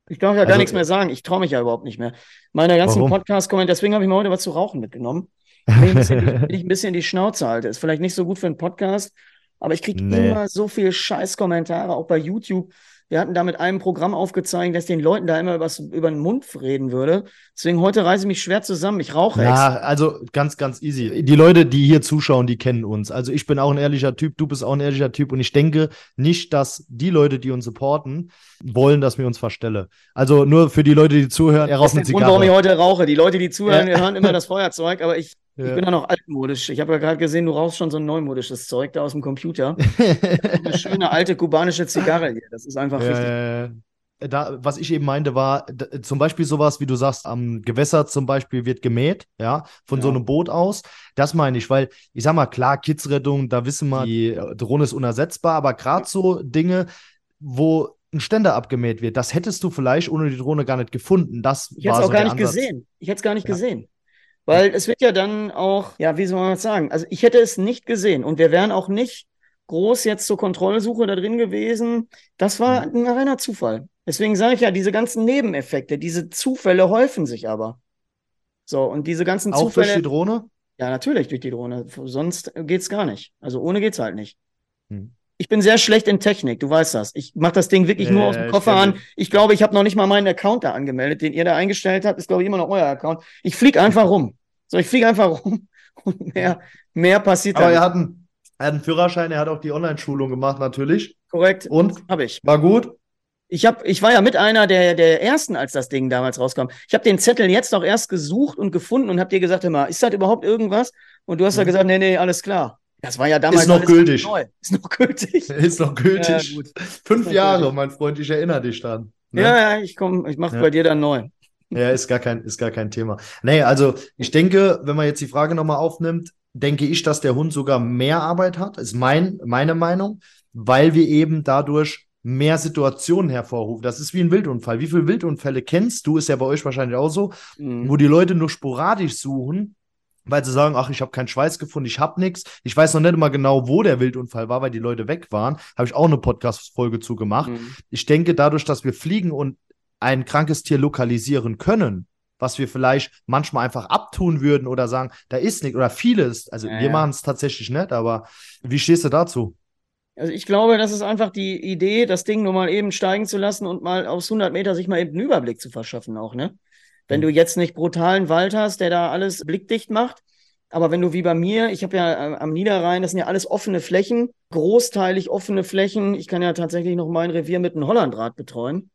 Ich darf ja gar Also, nichts mehr sagen. Ich traue mich ja überhaupt nicht mehr. Meine ganzen kommen, deswegen habe ich mir heute was zu rauchen mitgenommen. Wenn ich, ein bisschen, wenn ich ein bisschen die Schnauze halte. Ist vielleicht nicht so gut für einen Podcast, aber ich kriege Nee. immer so viel Scheißkommentare, auch bei YouTube. Wir hatten da mit einem Programm aufgezeigt, dass den Leuten da immer übers, über den Mund reden würde. Deswegen heute reise ich mich schwer zusammen. Ich rauche extra. Ja, also ganz, ganz easy. Die Leute, die hier zuschauen, die kennen uns. Also ich bin auch ein ehrlicher Typ, du bist auch ein ehrlicher Typ und ich denke nicht, dass die Leute, die uns supporten, wollen, dass wir uns verstellen. Also nur für die Leute, die zuhören, er Das raucht ist eine der Grund, warum ich Zigarre. heute rauche. Die Leute, die zuhören, Ja. hören immer das Feuerzeug, aber ich, ich Ja. bin da noch altmodisch. Ich habe ja gerade gesehen, du rauchst schon so ein neumodisches Zeug da aus dem Computer. Eine schöne alte kubanische Zigarre hier. Das ist einfach richtig. Ja, da, was ich eben meinte, war d- zum Beispiel sowas, wie du sagst, am Gewässer zum Beispiel wird gemäht, ja, von so Ja. einem Boot aus. Das meine ich, weil ich sag mal, klar, Kidsrettung, da wissen wir, die äh, Drohne ist unersetzbar, aber gerade so Dinge, wo ein Ständer abgemäht wird, das hättest du vielleicht ohne die Drohne gar nicht gefunden. Das Ich hätte es auch so gar nicht Ansatz. gesehen. Ich hätte es gar nicht Ja. gesehen. Weil es wird ja dann auch, ja, wie soll man das sagen? Also ich hätte es nicht gesehen und wir wären auch nicht groß jetzt zur Kontrollsuche da drin gewesen. Das war Mhm. ein reiner Zufall. Deswegen sage ich ja, diese ganzen Nebeneffekte, diese Zufälle häufen sich aber. So, und diese ganzen Auch durch die Zufälle, Drohne? ja, natürlich durch die Drohne. Sonst geht's gar nicht. Also ohne geht's halt nicht. Hm. Ich bin sehr schlecht in Technik, du weißt das. Ich mache das Ding wirklich nur aus dem Koffer an. Ich glaube, ich habe noch nicht mal meinen Account da angemeldet, den ihr da eingestellt habt. Ist, glaube ich, immer noch euer Account. Ich fliege einfach rum. So, ich fliege einfach rum und mehr, mehr passiert da Aber nicht. er hat, einen, er hat einen Führerschein, er hat auch die Online-Schulung gemacht, natürlich. Korrekt. Und? Habe ich. War gut. Ich, hab, ich war ja mit einer der, der ersten, als das Ding damals rauskam. Ich habe den Zettel jetzt auch erst gesucht und gefunden und habe dir gesagt, hör mal, ist das überhaupt irgendwas? Und du hast ja Mhm. gesagt, nee, nee, alles klar. Das war ja damals Ist noch gültig. neu. Ist noch gültig. Ist noch gültig. Ja. Fünf noch Jahre, gültig. mein Freund, ich erinnere dich dann. Ne? Ja, ja, ich komme, ich mache Ja. bei dir dann neu. Ja, ist gar kein, ist gar kein Thema. Nee, also ich denke, wenn man jetzt die Frage nochmal aufnimmt, denke ich, dass der Hund sogar mehr Arbeit hat, ist mein, meine Meinung, weil wir eben dadurch mehr Situationen hervorrufen. Das ist wie ein Wildunfall. Wie viele Wildunfälle kennst du? Ist ja bei euch wahrscheinlich auch so, Mhm. wo die Leute nur sporadisch suchen, weil sie sagen, ach, ich habe keinen Schweiß gefunden, ich habe nichts. Ich weiß noch nicht immer genau, wo der Wildunfall war, weil die Leute weg waren. Habe ich auch eine Podcast-Folge zu gemacht. Mhm. Ich denke, dadurch, dass wir fliegen und ein krankes Tier lokalisieren können, was wir vielleicht manchmal einfach abtun würden oder sagen, da ist nichts oder vieles, also Ja, wir ja. machen es tatsächlich nicht, aber wie stehst du dazu? Also ich glaube, das ist einfach die Idee, das Ding nur mal eben steigen zu lassen und mal aus 100 Meter sich mal eben einen Überblick zu verschaffen auch, ne? Wenn Mhm. du jetzt nicht brutalen Wald hast, der da alles blickdicht macht, aber wenn du wie bei mir, ich habe ja äh, am Niederrhein, das sind ja alles offene Flächen, großteilig offene Flächen. Ich kann ja tatsächlich noch mein Revier mit einem Hollandrad betreuen.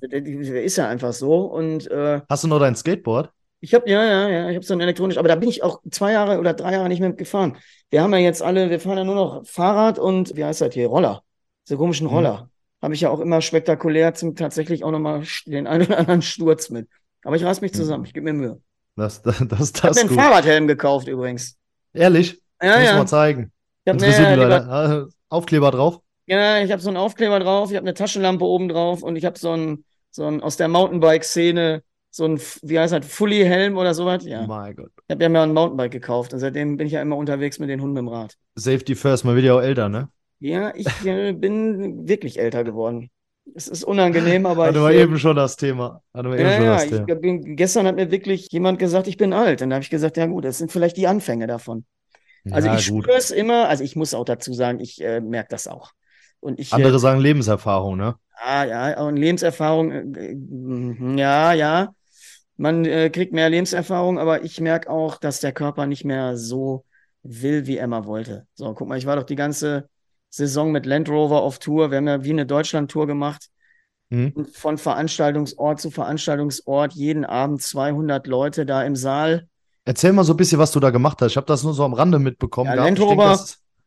Ist ja einfach so und äh, Hast du noch dein Skateboard? ich habe, ja, ja, ja, ich habe so ein elektronisch, aber da bin ich auch zwei Jahre oder drei Jahre nicht mehr gefahren. Wir haben ja jetzt alle, wir fahren ja nur noch Fahrrad und, wie heißt das hier, Roller. Diese komischen Mhm. Roller. Habe ich ja auch immer spektakulär zum tatsächlich auch nochmal den einen oder anderen Sturz mit. Aber ich reiß mich Mhm. zusammen, ich gebe mir Mühe. Das, das, das, Ich habe mir einen gut. Fahrradhelm gekauft übrigens. Ehrlich? Ja, Muss ja. mal zeigen. Ich habe Interessiert die ne, Leute. Ah, Aufkleber drauf. Ja, ich habe so einen Aufkleber drauf, ich habe eine Taschenlampe oben drauf und ich habe so einen, so einen aus der Mountainbike-Szene, so ein, wie heißt das, Fully-Helm oder sowas. Ja. Mein Gott. Ich habe ja mal ein Mountainbike gekauft und seitdem bin ich ja immer unterwegs mit den Hunden im Rad. Safety first, man wird ja auch älter, ne? Ja, ich äh, bin wirklich älter geworden. Es ist unangenehm, aber Hatten wir eben schon das Thema. Hatten wir eben ja, schon ja, das ich Thema. bin, gestern hat mir wirklich jemand gesagt, ich bin alt. Und da habe ich gesagt, ja gut, das sind vielleicht die Anfänge davon. Also Ja, ich spüre es immer, also ich muss auch dazu sagen, ich äh, merke das auch. Und ich, Andere äh, sagen Lebenserfahrung, ne? ah, ja, in Lebenserfahrung, äh, äh, ja, ja, man äh, kriegt mehr Lebenserfahrung, aber ich merke auch, dass der Körper nicht mehr so will, wie er mal wollte. So, guck mal, ich war doch die ganze Saison mit Land Rover auf Tour. Wir haben ja wie eine Deutschland-Tour gemacht. Mhm. Und von Veranstaltungsort zu Veranstaltungsort, jeden Abend 200 Leute da im Saal. Erzähl mal so ein bisschen, was du da gemacht hast. Ich habe das nur so am Rande mitbekommen. Ja. Land Rover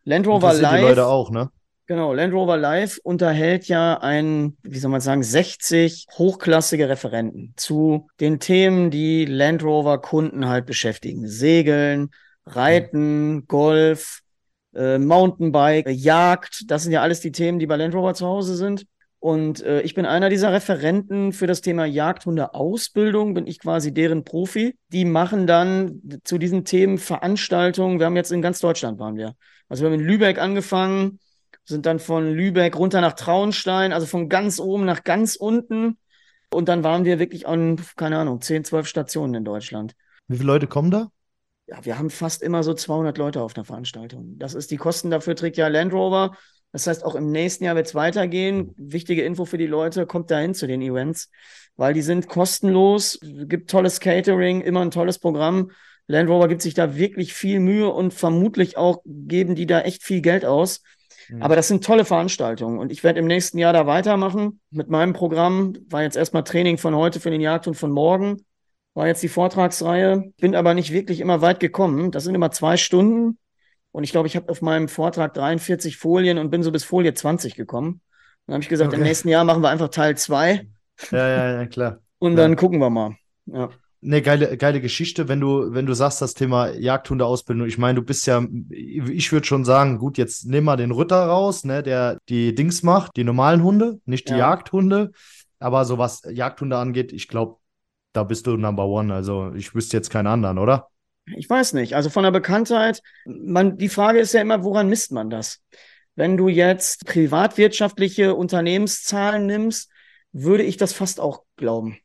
Land Rover interessiert die Live, Leute auch, ne? Genau, Land Rover Live unterhält ja ein, wie soll man sagen, 60 hochklassige Referenten zu den Themen, die Land Rover Kunden halt beschäftigen. Segeln, Reiten, Golf, äh, Mountainbike, Jagd. Das sind ja alles die Themen, die bei Land Rover zu Hause sind. Und äh, ich bin einer dieser Referenten für das Thema Jagdhunde-Ausbildung, bin ich quasi deren Profi. Die machen dann zu diesen Themen Veranstaltungen. Wir haben jetzt in ganz Deutschland waren wir. Also wir haben in Lübeck angefangen, sind dann von Lübeck runter nach Traunstein, also von ganz oben nach ganz unten. Und dann waren wir wirklich an, keine Ahnung, 10, 12 Stationen in Deutschland. Wie viele Leute kommen da? Ja, wir haben fast immer so 200 Leute auf einer Veranstaltung. Das ist die Kosten dafür trägt ja Land Rover. Das heißt, auch im nächsten Jahr wird es weitergehen. Wichtige Info für die Leute, kommt dahin zu den Events, weil die sind kostenlos, gibt tolles Catering, immer ein tolles Programm. Land Rover gibt sich da wirklich viel Mühe und vermutlich auch geben die da echt viel Geld aus. Mhm. Aber das sind tolle Veranstaltungen und ich werde im nächsten Jahr da weitermachen mit meinem Programm. War jetzt erstmal Training von heute für den Jagd und von morgen. War jetzt die Vortragsreihe, bin aber nicht wirklich immer weit gekommen. Das sind immer zwei Stunden und ich glaube, ich habe auf meinem Vortrag 43 Folien und bin so bis Folie 20 gekommen. Dann habe ich gesagt, okay. im nächsten Jahr machen wir einfach Teil 2. Ja, ja, ja, klar. Und ja. dann gucken wir mal. Ja. Ne, geile, geile Geschichte, wenn du, wenn du sagst, das Thema Jagdhundeausbildung. Ich meine, du bist ja, ich würde schon sagen, gut, jetzt nimm mal den Ritter raus, ne, der die Dings macht, die normalen Hunde, nicht die ja. Jagdhunde. Aber so was Jagdhunde angeht, ich glaube, da bist du Number One. Also ich wüsste jetzt keinen anderen, oder? Ich weiß nicht. Also von der Bekanntheit, man, die Frage ist ja immer, woran misst man das? Wenn du jetzt privatwirtschaftliche Unternehmenszahlen nimmst, würde ich das fast auch glauben.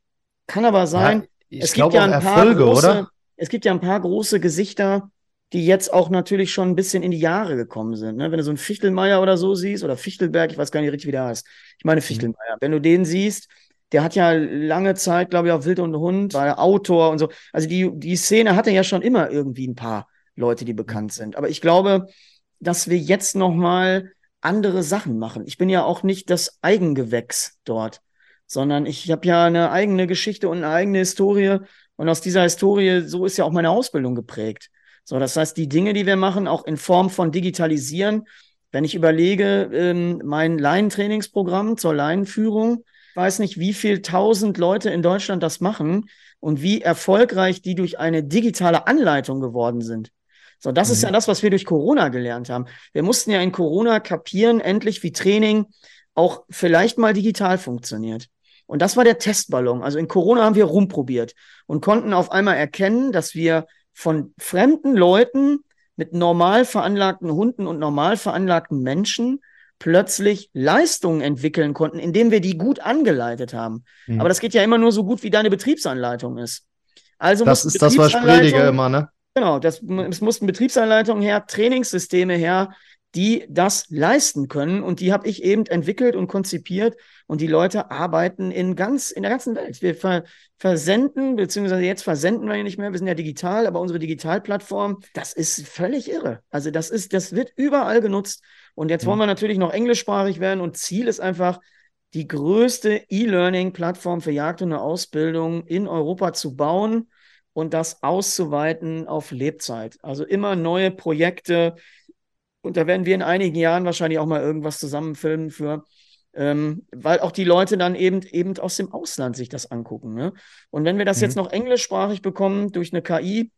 Kann aber sein, ja, es gibt ja ein Erfolge, paar große, oder? Es gibt ja ein paar große Gesichter, die jetzt auch natürlich schon ein bisschen in die Jahre gekommen sind. Ne? Wenn du so einen Fichtelmeier oder so siehst, oder Fichtelberg, ich weiß gar nicht richtig, wie der heißt. Ich meine mhm. Fichtelmeier. Mhm. Wenn du den siehst, der hat ja lange Zeit, glaube ich, auch Wild und Hund, war Autor und so. Also die, die Szene hatte ja schon immer irgendwie ein paar Leute, die bekannt sind. Aber ich glaube, dass wir jetzt noch mal andere Sachen machen. Ich bin ja auch nicht das Eigengewächs dort, sondern ich habe ja eine eigene Geschichte und eine eigene Historie. Und aus dieser Historie, so ist ja auch meine Ausbildung geprägt. So, das heißt, die Dinge, die wir machen, auch in Form von Digitalisieren, wenn ich überlege, ähm, mein Laientrainingsprogramm zur Laienführung, weiß nicht, wie viel tausend Leute in Deutschland das machen und wie erfolgreich die durch eine digitale Anleitung geworden sind. So, das mhm. ist ja das, was wir durch Corona gelernt haben. Wir mussten ja in Corona kapieren, endlich wie Training auch vielleicht mal digital funktioniert. Und das war der Testballon. Also in Corona haben wir rumprobiert und konnten auf einmal erkennen, dass wir von fremden Leuten mit normal veranlagten Hunden und normal veranlagten Menschen plötzlich Leistungen entwickeln konnten, indem wir die gut angeleitet haben. Mhm. Aber das geht ja immer nur so gut, wie deine Betriebsanleitung ist. Also das ist das, was ich predige immer, ne? Genau, das, es mussten Betriebsanleitungen her, Trainingssysteme her, die das leisten können. Und die habe ich eben entwickelt und konzipiert. Und die Leute arbeiten in ganz, in der ganzen Welt. Wir ver versenden, beziehungsweise jetzt versenden wir ja nicht mehr, wir sind ja digital, aber unsere Digitalplattform, das ist völlig irre. Also das ist, das wird überall genutzt. Und jetzt wollen wir natürlich noch englischsprachig werden und Ziel ist einfach, die größte E-Learning-Plattform für Jagd und Ausbildung in Europa zu bauen und das auszuweiten auf Lebzeit. Also immer neue Projekte. Und da werden wir in einigen Jahren wahrscheinlich auch mal irgendwas zusammenfilmen für, ähm, weil auch die Leute dann eben, eben aus dem Ausland sich das angucken. Ne? Und wenn wir das mhm. jetzt noch englischsprachig bekommen durch eine KI,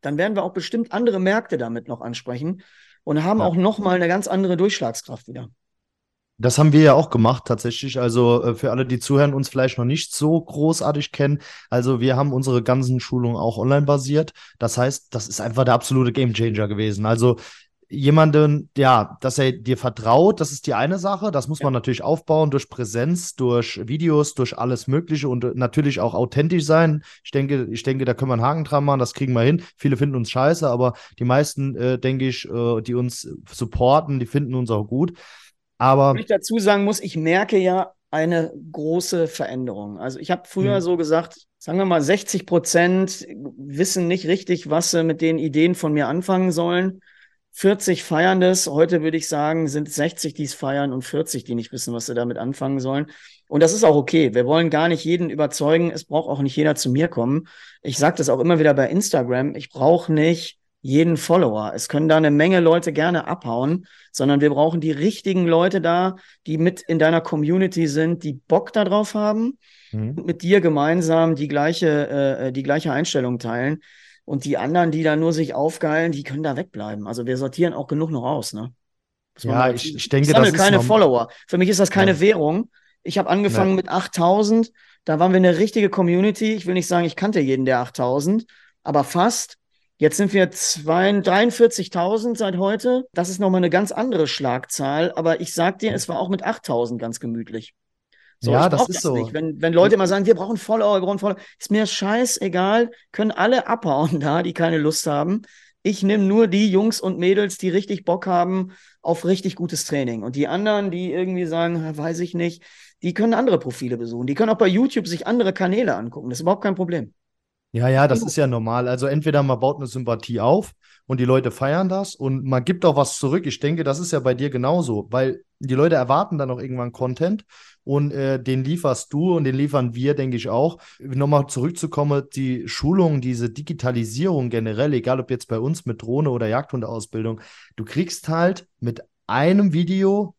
dann werden wir auch bestimmt andere Märkte damit noch ansprechen und haben ja. auch nochmal eine ganz andere Durchschlagskraft wieder. Das haben wir ja auch gemacht tatsächlich. Also äh, für alle, die zuhören, uns vielleicht noch nicht so großartig kennen. Also wir haben unsere ganzen Schulungen auch online basiert. Das heißt, das ist einfach der absolute Gamechanger gewesen. Also jemanden, ja, dass er dir vertraut, das ist die eine Sache. Das muss ja. man natürlich aufbauen durch Präsenz, durch Videos, durch alles Mögliche und natürlich auch authentisch sein. Ich denke, ich denke, da können wir einen Haken dran machen, das kriegen wir hin. Viele finden uns scheiße, aber die meisten, äh, denke ich, äh, die uns supporten, die finden uns auch gut. Aber. Was ich dazu sagen muss, ich merke ja eine große Veränderung. Also ich habe früher hm. so gesagt, sagen wir mal, 60 Prozent wissen nicht richtig, was sie mit den Ideen von mir anfangen sollen. 40 feiern das. Heute würde ich sagen, sind 60, die es feiern und 40, die nicht wissen, was sie damit anfangen sollen. Und das ist auch okay. Wir wollen gar nicht jeden überzeugen. Es braucht auch nicht jeder zu mir kommen. Ich sage das auch immer wieder bei Instagram. Ich brauche nicht jeden Follower. Es können da eine Menge Leute gerne abhauen, sondern wir brauchen die richtigen Leute da, die mit in deiner Community sind, die Bock darauf haben mhm. und mit dir gemeinsam die gleiche, äh, die gleiche Einstellung teilen. Und die anderen, die da nur sich aufgeilen, die können da wegbleiben. Also wir sortieren auch genug noch aus, ne? Ja, ich, ich denke, ich sammle keine Follower. Für mich ist das keine Ja. Währung. Ich habe angefangen Nee. mit 8000. Da waren wir eine richtige Community. Ich will nicht sagen, ich kannte jeden der 8000, aber fast. Jetzt sind wir zwei- 43.000 seit heute. Das ist nochmal eine ganz andere Schlagzahl. Aber ich sag dir, es war auch mit 8000 ganz gemütlich. Ja, ich das ist so. Nicht. Wenn, wenn Leute immer sagen, wir brauchen Follower, wir brauchen Follower, ist mir scheißegal, können alle abhauen da, die keine Lust haben. Ich nehme nur die Jungs und Mädels, die richtig Bock haben auf richtig gutes Training. Und die anderen, die irgendwie sagen, "Ha, weiß ich nicht, die können andere Profile besuchen. Die können auch bei YouTube sich andere Kanäle angucken. Das ist überhaupt kein Problem. Ja, ja, das ist ja normal. Also entweder man baut eine Sympathie auf und die Leute feiern das und man gibt auch was zurück. Ich denke, das ist ja bei dir genauso, weil die Leute erwarten dann auch irgendwann Content und äh, den lieferst du und den liefern wir, denke ich auch. Nochmal zurückzukommen, die Schulung, diese Digitalisierung generell, egal ob jetzt bei uns mit Drohne oder Jagdhundeausbildung, du kriegst halt mit einem Video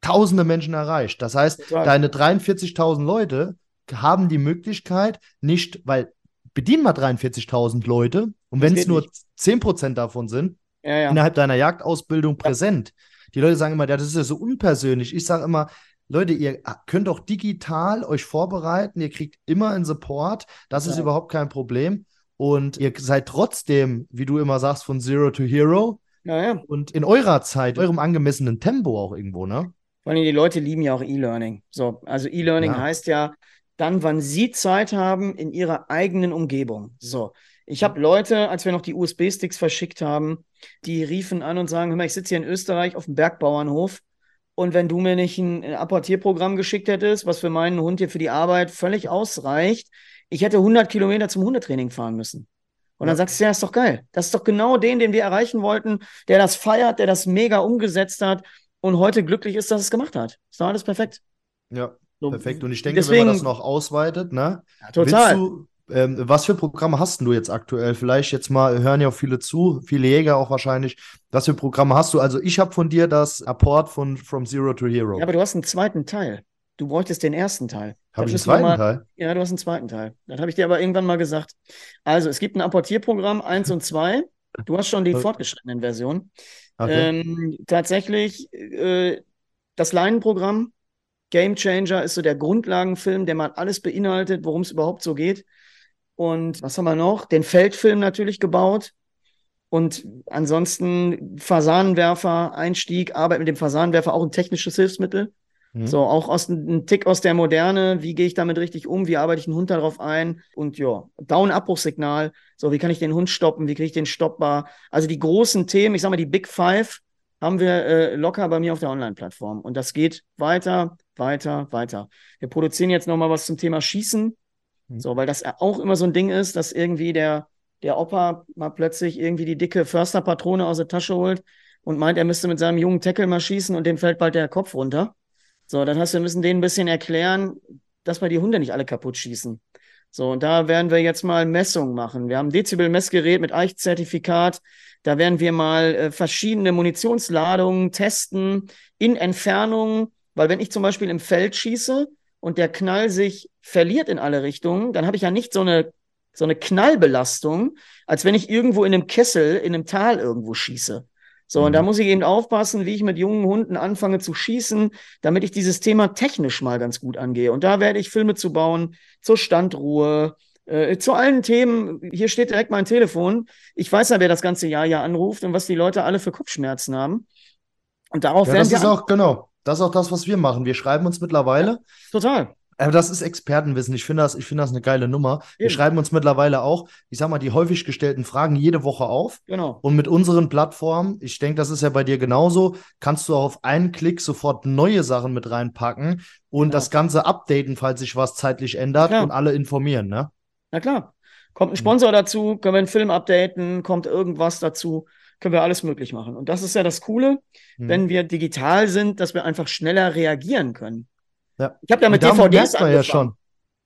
tausende Menschen erreicht. Das heißt, Total. deine 43.000 Leute haben die Möglichkeit, nicht, weil bedienen mal 43.000 Leute und wenn es nur nicht. 10% davon sind, Ja, ja. innerhalb deiner Jagdausbildung präsent. Die Leute sagen immer, ja, das ist ja so unpersönlich. Ich sage immer, Leute, ihr könnt auch digital euch vorbereiten, ihr kriegt immer einen Support, das ist Ja. überhaupt kein Problem. Und ihr seid trotzdem, wie du immer sagst, von Zero to Hero ja, ja. und in eurer Zeit, eurem angemessenen Tempo auch irgendwo, ne? Vor allem die Leute lieben ja auch E-Learning. So, also E-Learning Ja. heißt ja dann, wann sie Zeit haben in ihrer eigenen Umgebung. So, ich habe Leute, als wir noch die USB-Sticks verschickt haben, die riefen an und sagen, hör mal, ich sitze hier in Österreich auf dem Bergbauernhof und wenn du mir nicht ein Apportierprogramm geschickt hättest, was für meinen Hund hier für die Arbeit völlig ausreicht, ich hätte 100 Kilometer zum Hundetraining fahren müssen. Und dann sagst du, ja, ist doch geil. Das ist doch genau den, den wir erreichen wollten, der das feiert, der das mega umgesetzt hat und heute glücklich ist, dass es gemacht hat. Ist doch alles perfekt. Ja, So, perfekt. Und ich denke, wenn deswegen, man das noch ausweitet, ne? ja, total. Willst du, ähm, was für Programme hast du jetzt aktuell? Vielleicht jetzt mal, hören ja auch viele zu, viele Jäger auch wahrscheinlich. Was für Programme hast du? Also ich habe von dir das Apport von From Zero to Hero. Ja, aber du hast einen zweiten Teil. Du bräuchtest den ersten Teil. habe ich einen zweiten mal- Teil? Ja, du hast einen zweiten Teil. Das habe ich dir aber irgendwann mal gesagt. Also, es gibt ein Apportierprogramm 1 und 2. Du hast schon die Okay. fortgeschrittenen Versionen. Okay. Ähm, tatsächlich, äh, das Leinenprogramm, Game Changer, ist so der Grundlagenfilm, der mal alles beinhaltet, worum es überhaupt so geht. Und was haben wir noch? Den Feldfilm natürlich gebaut. Und ansonsten Fasanenwerfer, Einstieg, Arbeit mit dem Fasanenwerfer, auch ein technisches Hilfsmittel. Mhm. So, auch aus ein Tick aus der Moderne. Wie gehe ich damit richtig um? Wie arbeite ich einen Hund darauf ein? Und ja, Down-Abbruchsignal. So, wie kann ich den Hund stoppen? Wie kriege ich den stoppbar? Also die großen Themen, ich sag mal, die Big Five haben wir äh, locker bei mir auf der Online-Plattform. Und das geht weiter, weiter, weiter. Wir produzieren jetzt nochmal was zum Thema Schießen. Mhm. So, weil das auch immer so ein Ding ist, dass irgendwie der, der Opa mal plötzlich irgendwie die dicke Försterpatrone aus der Tasche holt und meint, er müsste mit seinem jungen Tackle mal schießen und dem fällt bald der Kopf runter. So, das heißt, wir müssen denen ein bisschen erklären, dass wir die Hunde nicht alle kaputt schießen. So, und da werden wir jetzt mal Messungen machen. Wir haben ein Dezibel-Messgerät mit Eichzertifikat. Da werden wir mal äh, verschiedene Munitionsladungen testen in Entfernung, weil wenn ich zum Beispiel im Feld schieße und der Knall sich verliert in alle Richtungen, dann habe ich ja nicht so eine, so eine Knallbelastung, als wenn ich irgendwo in einem Kessel, in einem Tal irgendwo schieße. So, und Mhm. da muss ich eben aufpassen, wie ich mit jungen Hunden anfange zu schießen, damit ich dieses Thema technisch mal ganz gut angehe. Und da werde ich Filme zu bauen zur Standruhe, äh, zu allen Themen. Hier steht direkt mein Telefon. Ich weiß ja, wer das ganze Jahr ja anruft und was die Leute alle für Kopfschmerzen haben. Und darauf Ja, werden das wir ist auch, genau, das ist auch das, was wir machen. Wir schreiben uns mittlerweile, total. aber das ist Expertenwissen. Ich finde das, ich finde das eine geile Nummer. Wir Eben. schreiben uns mittlerweile auch, ich sag mal, die häufig gestellten Fragen jede Woche auf. Genau. Und mit unseren Plattformen, ich denke, das ist ja bei dir genauso, kannst du auf einen Klick sofort neue Sachen mit reinpacken und Genau. das Ganze updaten, falls sich was zeitlich ändert und alle informieren, ne? Na klar. Kommt ein Sponsor dazu, können wir einen Film updaten, kommt irgendwas dazu, können wir alles möglich machen. Und das ist ja das Coole, Mhm. wenn wir digital sind, dass wir einfach schneller reagieren können. Ja. Ich habe ja mit DVDs man ja angefangen. schon.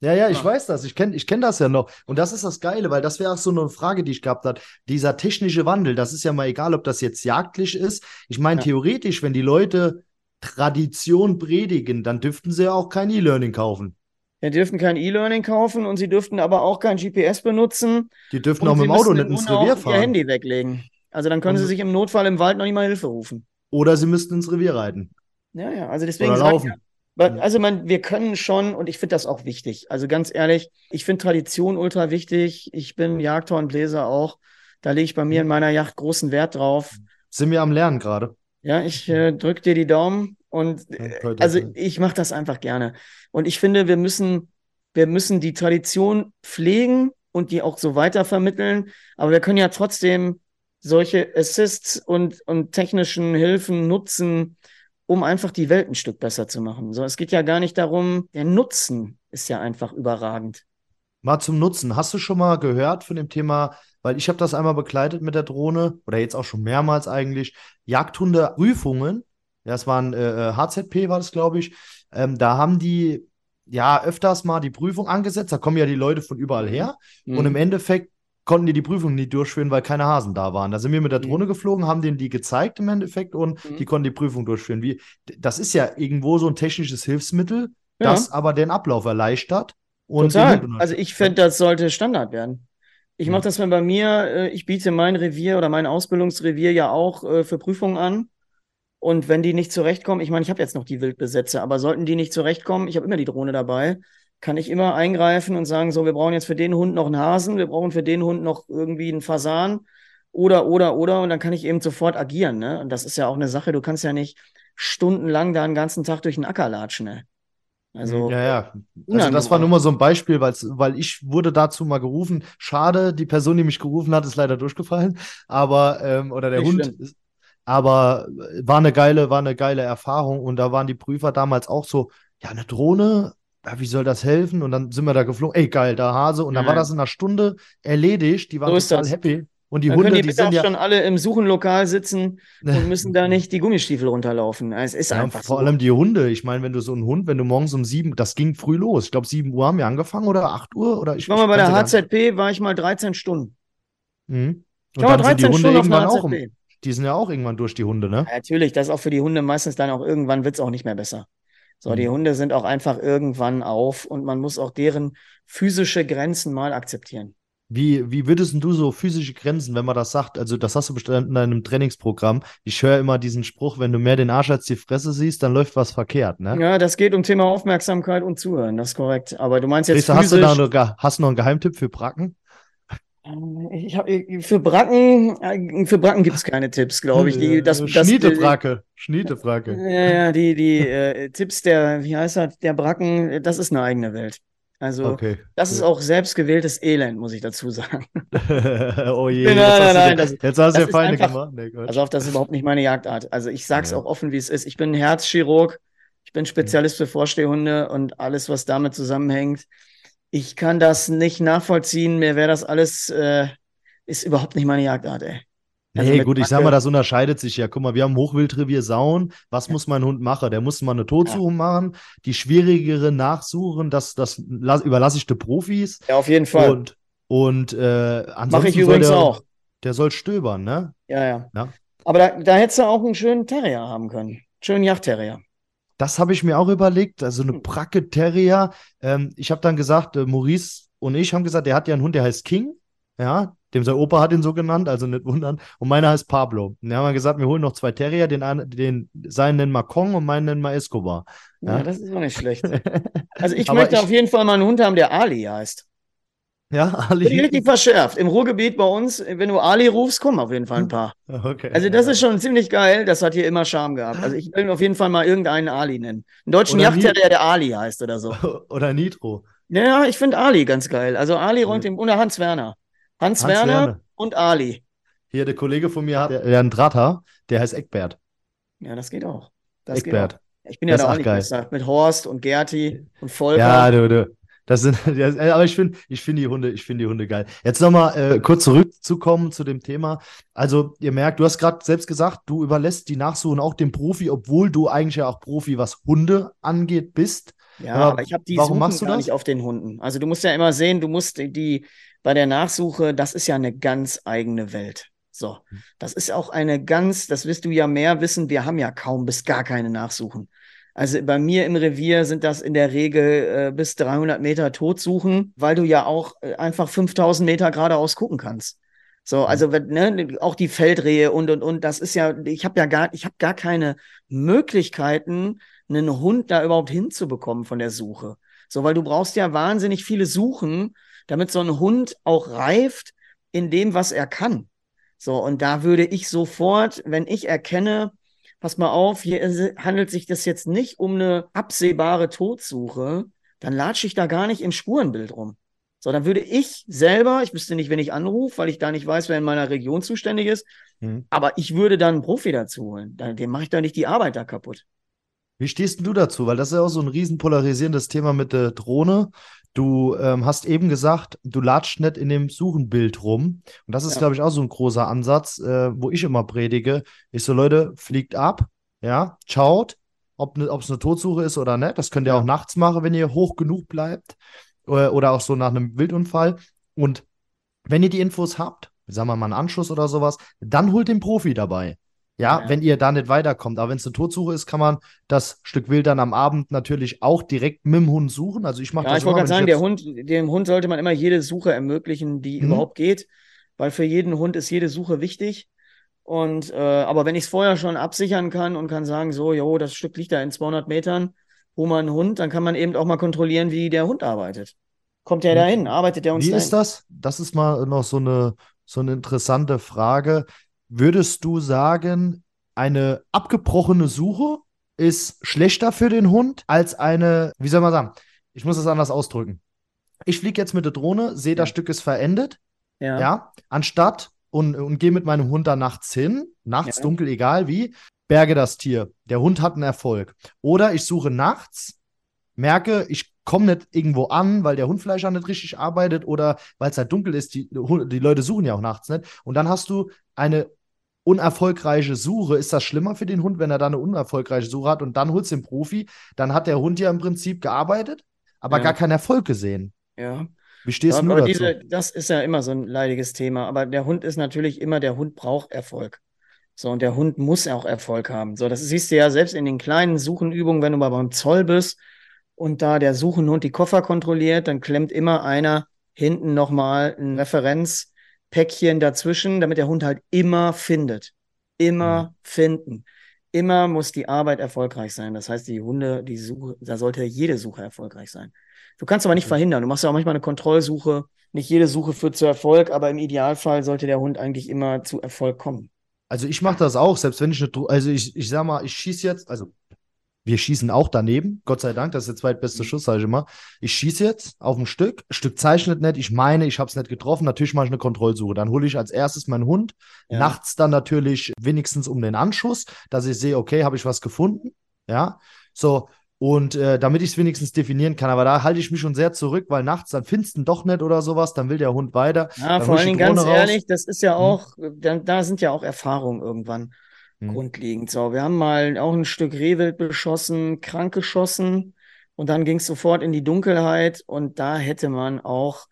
Ja, ja, ich Ja. weiß das. Ich kenne ich kenn das ja noch. Und das ist das Geile, weil das wäre auch so eine Frage, die ich gehabt habe. Dieser technische Wandel, das ist ja mal egal, ob das jetzt jagdlich ist. Ich meine, Ja. theoretisch, wenn die Leute Tradition predigen, dann dürften sie ja auch kein E-Learning kaufen. Die dürften kein E-Learning kaufen und sie dürften aber auch kein GPS benutzen. Die dürften auch mit dem Auto nicht ins Revier fahren. ihr Handy weglegen. Also dann können und sie sich im Notfall im Wald noch nicht mal Hilfe rufen. Oder sie müssten ins Revier reiten. Ja, ja, also deswegen Oder laufen. Ich, also man, wir können schon, und ich finde das auch wichtig. Also ganz ehrlich, ich finde Tradition ultra wichtig. Ich bin Jagdhorn Bläser auch. Da lege ich bei mir in meiner Yacht großen Wert drauf. Sind wir am Lernen gerade? Ja, ich äh, drücke dir die Daumen und äh, also ich mache das einfach gerne. Und ich finde, wir müssen, wir müssen die Tradition pflegen und die auch so weitervermitteln. Aber wir können ja trotzdem solche Assists und, und technischen Hilfen nutzen, um einfach die Welt ein Stück besser zu machen. So, es geht ja gar nicht darum, der Nutzen ist ja einfach überragend. Mal zum Nutzen. Hast du schon mal gehört von dem Thema weil ich habe das einmal begleitet mit der Drohne oder jetzt auch schon mehrmals eigentlich. Jagdhunde-Prüfungen, ja, das waren äh, HZP, äh, war das, glaube ich. Ähm, da haben die ja öfters mal die Prüfung angesetzt. Da kommen ja die Leute von überall her. Mhm. Und im Endeffekt konnten die die Prüfung nicht durchführen, weil keine Hasen da waren. Da sind wir mit der mhm. Drohne geflogen, haben denen die gezeigt im Endeffekt und mhm. die konnten die Prüfung durchführen. Wie, das ist ja irgendwo so ein technisches Hilfsmittel, ja. das aber den Ablauf erleichtert. Und Total. Also ich finde, das sollte Standard werden. Ich mache das bei mir, äh, ich biete mein Revier oder mein Ausbildungsrevier ja auch äh, für Prüfungen an. Und wenn die nicht zurechtkommen, ich meine, ich habe jetzt noch die Wildbesätze, aber sollten die nicht zurechtkommen, ich habe immer die Drohne dabei, kann ich immer eingreifen und sagen, so, wir brauchen jetzt für den Hund noch einen Hasen, wir brauchen für den Hund noch irgendwie einen Fasan oder, oder, oder, und dann kann ich eben sofort agieren. Ne? Und das ist ja auch eine Sache, du kannst ja nicht stundenlang da einen ganzen Tag durch den Acker latschen. Ne? Also, ja, ja. Also das war nur mal so ein Beispiel, weil ich wurde dazu mal gerufen. Schade, die Person, die mich gerufen hat, ist leider durchgefallen. Aber, ähm, oder der Nicht Hund. Schlimm. Aber war eine geile, war eine geile Erfahrung. Und da waren die Prüfer damals auch so, ja, eine Drohne, ja, wie soll das helfen? Und dann sind wir da geflogen, ey, geil, da Hase. Und dann ja. war das in einer Stunde erledigt. Die waren so total happy. Und die Dann Hunde, können die, die sind ja schon alle im Suchenlokal sitzen und müssen da nicht die Gummistiefel runterlaufen. Es ist ja, einfach vor so. allem die Hunde. Ich meine, wenn du so einen Hund, wenn du morgens um sieben, das ging früh los. Ich glaube, sieben Uhr haben wir angefangen oder acht Uhr oder ich. Ich war mal bei der HZP, war ich mal 13 Stunden. Mhm. Und dann 13 sind die Hunde Stunden irgendwann auch. Im, die sind ja auch irgendwann durch die Hunde, ne? Ja, natürlich, das ist auch für die Hunde meistens dann auch irgendwann wird es auch nicht mehr besser. So, mhm. die Hunde sind auch einfach irgendwann auf und man muss auch deren physische Grenzen mal akzeptieren. Wie, wie würdest du so physische Grenzen, wenn man das sagt? Also, das hast du bestimmt in deinem Trainingsprogramm. Ich höre immer diesen Spruch, wenn du mehr den Arsch als die Fresse siehst, dann läuft was verkehrt, ne? Ja, das geht um Thema Aufmerksamkeit und Zuhören, das ist korrekt. Aber du meinst jetzt Richter, physisch... Hast du, da noch, hast du noch einen Geheimtipp für Bracken? Äh, ich hab, äh, für Bracken, äh, für Bracken gibt es keine Tipps, glaube ich. Die, das, Schnietebracke, Schnietebracke. Ja, ja, die, die äh, Tipps der, wie heißt das, der Bracken, das ist eine eigene Welt. Also, okay. das ist auch selbstgewähltes Elend, muss ich dazu sagen. oh je, nein, nein, nein, das, jetzt hast du ja Feinde gemacht. Nee, also, auf das ist überhaupt nicht meine Jagdart. Also, ich sag's ja. auch offen, wie es ist. Ich bin Herzchirurg, ich bin Spezialist für Vorstehhunde und alles, was damit zusammenhängt. Ich kann das nicht nachvollziehen. Mir wäre das alles, äh, ist überhaupt nicht meine Jagdart, ey. Also nee, gut, ich sag mal, das unterscheidet sich ja. Guck mal, wir haben Hochwildrevier Sauen. Was ja. muss mein Hund machen? Der muss mal eine Totsuche ja. machen, die schwierigere nachsuchen, das, das überlasse ich den Profis. Ja, auf jeden Fall. Und, und äh, ansonsten Mache ich übrigens der, auch. Der soll stöbern, ne? Ja, ja. ja? Aber da, da hättest du auch einen schönen Terrier haben können. Schönen Yachtterrier. Das habe ich mir auch überlegt. Also eine hm. Bracke Terrier. Ähm, ich habe dann gesagt, äh, Maurice und ich haben gesagt, der hat ja einen Hund, der heißt King. Ja, dem sein Opa hat ihn so genannt, also nicht wundern. Und meiner heißt Pablo. Und wir haben gesagt, wir holen noch zwei Terrier, den, den seinen nennen wir Kong und meinen nennen wir Escobar. Ja, ja das ist auch nicht schlecht. Also ich möchte ich, auf jeden Fall mal einen Hund haben, der Ali heißt. Ja, Ali. Bin richtig verschärft. Im Ruhrgebiet bei uns, wenn du Ali rufst, kommen auf jeden Fall ein paar. Okay. Also das ist schon ziemlich geil. Das hat hier immer Charme gehabt. Also ich will auf jeden Fall mal irgendeinen Ali nennen. Einen deutschen Yachtterrier, der Ali heißt oder so. Oder Nitro. Ja, ich finde Ali ganz geil. Also Ali räumt ja. im, oder Hans Werner. Hans, Hans Werner, Werner, und Ali. Hier, der Kollege von mir hat der, der einen Drahthaar, der heißt Eckbert. Ja, das geht auch. Das Eckbert. Geht auch. Ich bin ja das da auch nicht besser. Mit Horst und Gerti und Volker. Ja, du, du. Das sind, aber ich finde, ich finde die Hunde, ich finde die Hunde geil. Jetzt nochmal äh, kurz zurückzukommen zu dem Thema. Also, ihr merkt, du hast gerade selbst gesagt, du überlässt die Nachsuchen auch dem Profi, obwohl du eigentlich ja auch Profi, was Hunde angeht, bist. Ja, aber, aber ich habe die warum machst du gar das? nicht auf den Hunden. Also du musst ja immer sehen, du musst die, bei der Nachsuche, das ist ja eine ganz eigene Welt. So, das ist auch eine ganz, das wirst du ja mehr wissen, wir haben ja kaum bis gar keine Nachsuchen. Also bei mir im Revier sind das in der Regel äh, bis 300 Meter Totsuchen, weil du ja auch äh, einfach 5000 Meter geradeaus gucken kannst. So, also ne, auch die Feldrehe und und und, das ist ja, ich habe ja gar, ich habe gar keine Möglichkeiten, einen Hund da überhaupt hinzubekommen von der Suche. So, weil du brauchst ja wahnsinnig viele Suchen, damit so ein Hund auch reift in dem, was er kann. So, und da würde ich sofort, wenn ich erkenne, pass mal auf, hier handelt sich das jetzt nicht um eine absehbare Todsuche, dann latsche ich da gar nicht im Spurenbild rum. So, dann würde ich selber, ich wüsste nicht, wen ich anrufe, weil ich da nicht weiß, wer in meiner Region zuständig ist, mhm. aber ich würde dann einen Profi dazu holen. Dem mache ich da nicht die Arbeit da kaputt. Wie stehst du dazu? Weil das ist ja auch so ein riesen polarisierendes Thema mit der Drohne. Du ähm, hast eben gesagt, du latscht nicht in dem Suchenbild rum. Und das ist, ja. glaube ich, auch so ein großer Ansatz, äh, wo ich immer predige. Ich so, Leute, fliegt ab, ja, schaut, ob ne, es eine Todsuche ist oder nicht. Das könnt ihr ja. auch nachts machen, wenn ihr hoch genug bleibt. Oder, oder auch so nach einem Wildunfall. Und wenn ihr die Infos habt, sagen wir mal einen Anschluss oder sowas, dann holt den Profi dabei. Ja, ja, wenn ihr da nicht weiterkommt. Aber wenn es eine Todsuche ist, kann man das Stück Wild dann am Abend natürlich auch direkt mit dem Hund suchen. Also ich mache ja, das. Ich wollte gerade sagen, der Hund, dem Hund sollte man immer jede Suche ermöglichen, die mhm. überhaupt geht, weil für jeden Hund ist jede Suche wichtig. Und äh, aber wenn ich es vorher schon absichern kann und kann sagen, so, jo, das Stück liegt da in 200 Metern, wo man einen Hund, dann kann man eben auch mal kontrollieren, wie der Hund arbeitet. Kommt der dahin? Arbeitet der uns Wie dahin? ist das? Das ist mal noch so eine so eine interessante Frage. Würdest du sagen, eine abgebrochene Suche ist schlechter für den Hund als eine, wie soll man sagen, ich muss das anders ausdrücken. Ich fliege jetzt mit der Drohne, sehe, das Stück ist verendet. Ja. ja anstatt und, und gehe mit meinem Hund da nachts hin, nachts ja. dunkel, egal wie, berge das Tier. Der Hund hat einen Erfolg. Oder ich suche nachts, merke, ich komme nicht irgendwo an, weil der Hund vielleicht auch nicht richtig arbeitet oder weil es halt dunkel ist. Die, die Leute suchen ja auch nachts nicht. Und dann hast du eine unerfolgreiche Suche. Ist das schlimmer für den Hund, wenn er da eine unerfolgreiche Suche hat und dann holst du den Profi? Dann hat der Hund ja im Prinzip gearbeitet, aber ja. gar keinen Erfolg gesehen. Ja. Wie stehst du dazu? Diese, das ist ja immer so ein leidiges Thema. Aber der Hund ist natürlich immer, der Hund braucht Erfolg. So, und der Hund muss auch Erfolg haben. So, das siehst du ja selbst in den kleinen Suchenübungen, wenn du mal beim Zoll bist und da der Suchenhund die Koffer kontrolliert, dann klemmt immer einer hinten nochmal ein Referenzpäckchen dazwischen, damit der Hund halt immer findet. Immer mhm. finden. Immer muss die Arbeit erfolgreich sein. Das heißt, die Hunde, die Suche, da sollte jede Suche erfolgreich sein. Du kannst aber nicht mhm. verhindern. Du machst ja auch manchmal eine Kontrollsuche. Nicht jede Suche führt zu Erfolg, aber im Idealfall sollte der Hund eigentlich immer zu Erfolg kommen. Also ich mache das auch, selbst wenn ich eine, also ich, ich sag mal, ich schieße jetzt, also wir schießen auch daneben, Gott sei Dank, das ist der zweitbeste mhm. Schuss, sage ich immer. Ich schieße jetzt auf ein Stück, Stück zeichnet nicht, ich meine, ich habe es nicht getroffen, natürlich mache ich eine Kontrollsuche. Dann hole ich als erstes meinen Hund, ja. nachts dann natürlich wenigstens um den Anschuss, dass ich sehe, okay, habe ich was gefunden, ja, so, und äh, damit ich es wenigstens definieren kann, aber da halte ich mich schon sehr zurück, weil nachts dann findest du doch nicht oder sowas, dann will der Hund weiter. Ja, vor allen Dingen ganz raus. ehrlich, das ist ja hm. auch, hm. da, da sind ja auch Erfahrungen irgendwann hm. grundlegend. So, wir haben mal auch ein Stück Rehwild beschossen, krank geschossen und dann ging es sofort in die Dunkelheit und da hätte man auch,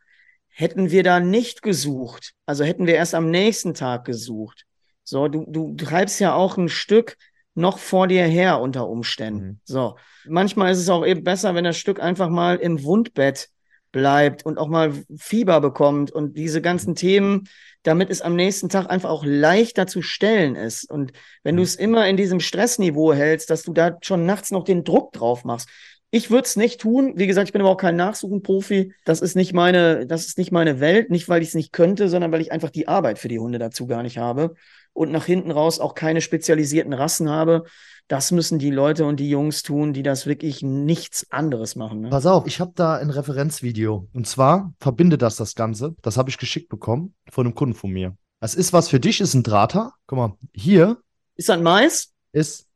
hätten wir da nicht gesucht, also hätten wir erst am nächsten Tag gesucht. So, du, du treibst ja auch ein Stück noch vor dir her unter Umständen. Mhm. So, manchmal ist es auch eben besser, wenn das Stück einfach mal im Wundbett bleibt und auch mal Fieber bekommt und diese ganzen Themen, damit es am nächsten Tag einfach auch leichter zu stellen ist. Und wenn mhm. du es immer in diesem Stressniveau hältst, dass du da schon nachts noch den Druck drauf machst. Ich würde es nicht tun. Wie gesagt, ich bin aber auch kein Nachsuchenprofi. Das ist nicht meine, das ist nicht meine Welt. Nicht, weil ich es nicht könnte, sondern weil ich einfach die Arbeit für die Hunde dazu gar nicht habe und nach hinten raus auch keine spezialisierten Rassen habe. Das müssen die Leute und die Jungs tun, die das wirklich nichts anderes machen. Ne? Pass auf, ich habe da ein Referenzvideo. Und zwar verbindet das das Ganze. Das habe ich geschickt bekommen von einem Kunden von mir. Das ist was für dich, ist ein Drahter. Guck mal, hier. Ist das ein Mais? Ist.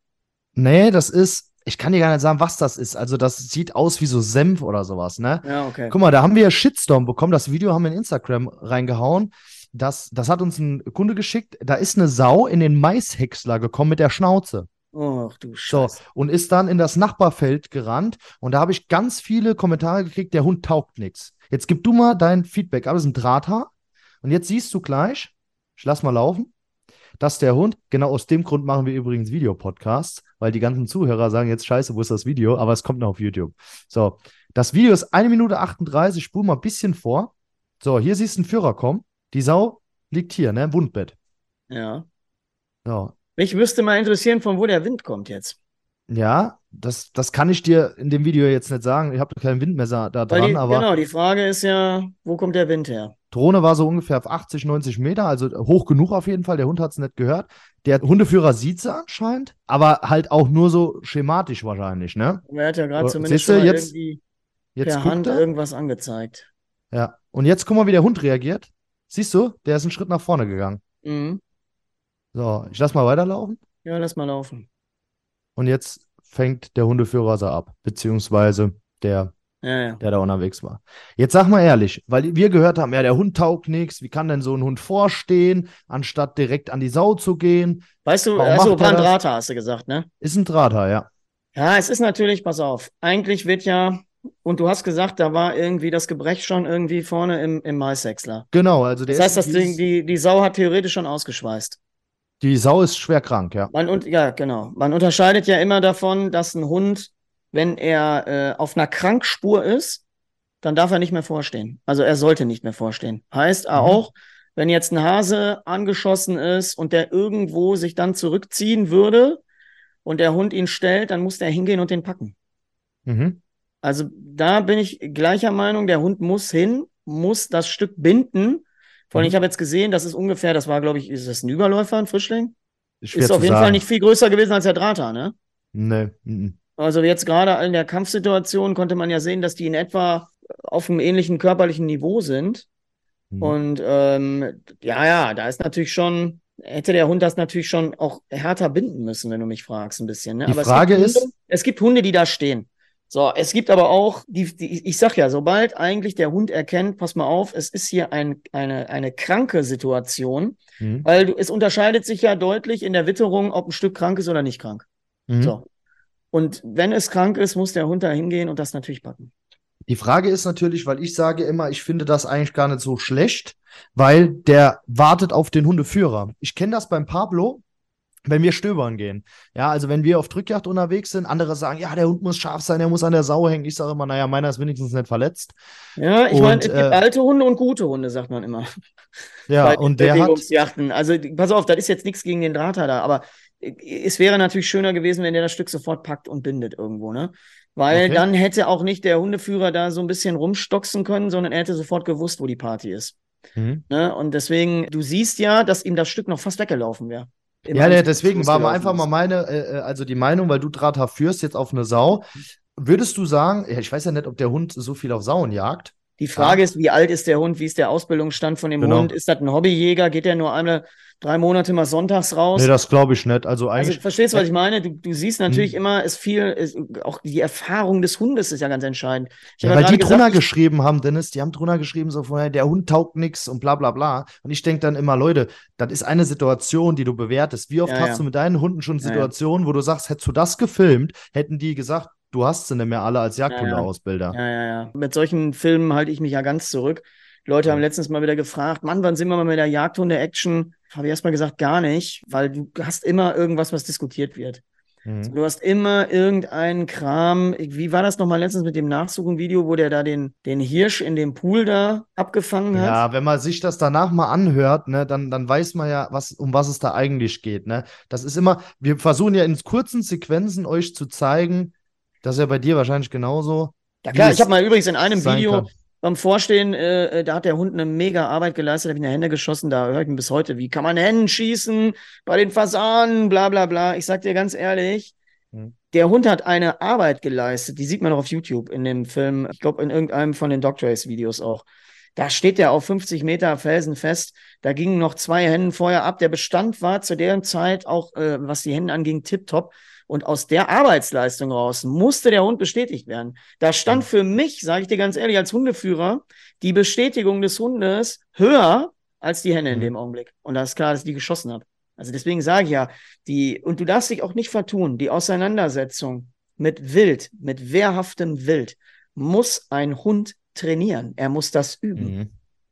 Nee, das ist. Ich kann dir gar nicht sagen, was das ist. Also, das sieht aus wie so Senf oder sowas, ne? Ja, okay. Guck mal, da haben wir Shitstorm bekommen. Das Video haben wir in Instagram reingehauen. Das, das hat uns ein Kunde geschickt. Da ist eine Sau in den Maishäcksler gekommen mit der Schnauze. Ach du Scheiße. So, und ist dann in das Nachbarfeld gerannt und da habe ich ganz viele Kommentare gekriegt, der Hund taugt nichts. Jetzt gib du mal dein Feedback. Aber es ist ein Drahthaar. Und jetzt siehst du gleich, ich lass mal laufen. Das ist der Hund. Genau aus dem Grund machen wir übrigens Videopodcasts, weil die ganzen Zuhörer sagen jetzt, scheiße, wo ist das Video? Aber es kommt noch auf YouTube. So, das Video ist 1 Minute 38, spul mal ein bisschen vor. So, hier siehst du einen Führer kommen. Die Sau liegt hier, ne, im Wundbett. Ja. So, Mich müsste mal interessieren, von wo der Wind kommt jetzt. ja, das, das kann ich dir in dem Video jetzt nicht sagen. Ich habe kein Windmesser da dran, die, aber genau, die Frage ist ja, wo kommt der Wind her? Drohne war so ungefähr auf 80, 90 Meter, also hoch genug auf jeden Fall. Der Hund hat es nicht gehört. Der Hundeführer sieht sie anscheinend, aber halt auch nur so schematisch wahrscheinlich, ne? Er hat ja gerade zumindest schon jetzt- irgendwie Jetzt per Hand er. irgendwas angezeigt. Ja. Und jetzt guck mal, wie der Hund reagiert. Siehst du? Der ist einen Schritt nach vorne gegangen. Mhm. So, ich lass mal weiterlaufen. Ja, lass mal laufen. Und jetzt fängt der Hundeführer sie ab, beziehungsweise der, Ja, ja. der da unterwegs war. Jetzt sag mal ehrlich, weil wir gehört haben, ja, der Hund taugt nichts. Wie kann denn so ein Hund vorstehen, anstatt direkt an die Sau zu gehen? Weißt du, Warum also ein? Drahthaar, hast du gesagt, ne? Ist ein Drahthaar, ja. Ja, es ist natürlich, pass auf, eigentlich wird ja, und du hast gesagt, da war irgendwie das Gebrech schon irgendwie vorne im, im Maishäcksler. Genau, also der Das heißt, ist, das Ding, die, die Sau hat theoretisch schon ausgeschweißt. Die Sau ist schwer krank, ja. Man und ja, genau. Man unterscheidet ja immer davon, dass ein Hund, wenn er äh, auf einer Krankspur ist, dann darf er nicht mehr vorstehen. Also er sollte nicht mehr vorstehen. Heißt Mhm. auch, wenn jetzt ein Hase angeschossen ist und der irgendwo sich dann zurückziehen würde und der Hund ihn stellt, dann muss der hingehen und den packen. Mhm. Also da bin ich gleicher Meinung, der Hund muss hin, muss das Stück binden. Vor allem, Mhm. ich habe jetzt gesehen, das ist ungefähr, das war, glaube ich, ist das ein Überläufer, ein Frischling? Ist Ist auf jeden Fall sagen. nicht viel größer gewesen als der Drahthaar, ne? Nee. mhm. Also jetzt gerade in der Kampfsituation konnte man ja sehen, dass die in etwa auf einem ähnlichen körperlichen Niveau sind. Mhm. Und ähm, ja, ja, da ist natürlich schon, hätte der Hund das natürlich schon auch härter binden müssen, wenn du mich fragst, ein bisschen. Ne? Die Aber Frage es ist- Hunde, es gibt Hunde, die da stehen. So, es gibt aber auch, die, die, ich sag ja, sobald eigentlich der Hund erkennt, pass mal auf, es ist hier ein, eine, eine kranke Situation, Mhm. weil du, es unterscheidet sich ja deutlich in der Witterung, ob ein Stück krank ist oder nicht krank. Mhm. So. Und wenn es krank ist, muss der Hund da hingehen und das natürlich packen. Die Frage ist natürlich, weil ich sage immer, ich finde das eigentlich gar nicht so schlecht, weil der wartet auf den Hundeführer. Ich kenne das beim Pablo, wenn wir stöbern gehen. Ja, also wenn wir auf Drückjagd unterwegs sind, andere sagen, ja, der Hund muss scharf sein, der muss an der Sau hängen. Ich sage immer, naja, meiner ist wenigstens nicht verletzt. Ja, ich meine, es gibt äh, alte Hunde und gute Hunde, sagt man immer. Ja, bei und der hat. Also, pass auf, das ist jetzt nichts gegen den Drahthaar da, aber es wäre natürlich schöner gewesen, wenn der das Stück sofort packt und bindet irgendwo, ne? Weil Okay. dann hätte auch nicht der Hundeführer da so ein bisschen rumstoxen können, sondern er hätte sofort gewusst, wo die Party ist. Mhm. Ne? Und deswegen, du siehst ja, dass ihm das Stück noch fast weggelaufen wäre. Ja, Anflug, deswegen war mal einfach mal meine, äh, äh, also die Meinung, weil du Drahthaar führst jetzt auf eine Sau. Würdest du sagen, ja, ich weiß ja nicht, ob der Hund so viel auf Sauen jagt. Die Frage ist, wie alt ist der Hund? Wie ist der Ausbildungsstand von dem Genau. Hund? Ist das ein Hobbyjäger? Geht der nur einmal drei Monate mal sonntags raus? Nee, das glaube ich nicht. Also Also, eigentlich, verstehst du, was ich meine? Du, du siehst natürlich Hm. immer, es viel, es, auch die Erfahrung des Hundes ist ja ganz entscheidend. Ja, weil die drunter gesagt, geschrieben haben, Dennis, die haben drunter geschrieben, so vorher, der Hund taugt nix und bla bla bla. Und ich denke dann immer, Leute, das ist eine Situation, die du bewertest. Wie oft Ja, hast ja. du mit deinen Hunden schon Ja, ja. Situationen, wo du sagst, hättest du das gefilmt, hätten die gesagt, du hast sie nicht mehr alle als ja. Jagdhundeausbilder. ja, ja, ja. Mit solchen Filmen halte ich mich ja ganz zurück. Leute haben letztens mal wieder gefragt, Mann, wann sind wir mal mit der Jagdhunde-Action? Habe ich erstmal gesagt, gar nicht, weil du hast immer irgendwas, was diskutiert wird. Mhm. Du hast immer irgendeinen Kram. Wie war das nochmal letztens mit dem Nachsuchen-Video, wo der da den, den Hirsch in dem Pool da abgefangen hat? Ja, wenn man sich das danach mal anhört, ne, dann, dann weiß man ja, was, um was es da eigentlich geht. Ne? Das ist immer, wir versuchen ja in kurzen Sequenzen euch zu zeigen, das ist ja bei dir wahrscheinlich genauso. Ja klar, ich habe mal übrigens in einem Video kann. beim Vorstehen, äh, äh, da hat der Hund eine mega Arbeit geleistet, habe ich in die Hände geschossen, da höre ich ihn bis heute. Wie kann man Hennen schießen bei den Fasanen, bla bla bla. Ich sag dir ganz ehrlich, Hm. der Hund hat eine Arbeit geleistet, die sieht man auch auf YouTube in dem Film, ich glaube in irgendeinem von den Dog Race Videos auch. Da steht der auf 50 Meter Felsen fest. Da gingen noch zwei Hennen vorher ab. Der Bestand war zu der Zeit auch, äh, was die Hennen anging, tipptopp. Und aus der Arbeitsleistung raus musste der Hund bestätigt werden. Da stand für mich, sage ich dir ganz ehrlich, als Hundeführer, die Bestätigung des Hundes höher als die Henne in Mhm. dem Augenblick. Und da ist klar, dass ich die geschossen habe. Also deswegen sage ich ja, die, und du darfst dich auch nicht vertun, die Auseinandersetzung mit Wild, mit wehrhaftem Wild, muss ein Hund trainieren. Er muss das üben. Mhm.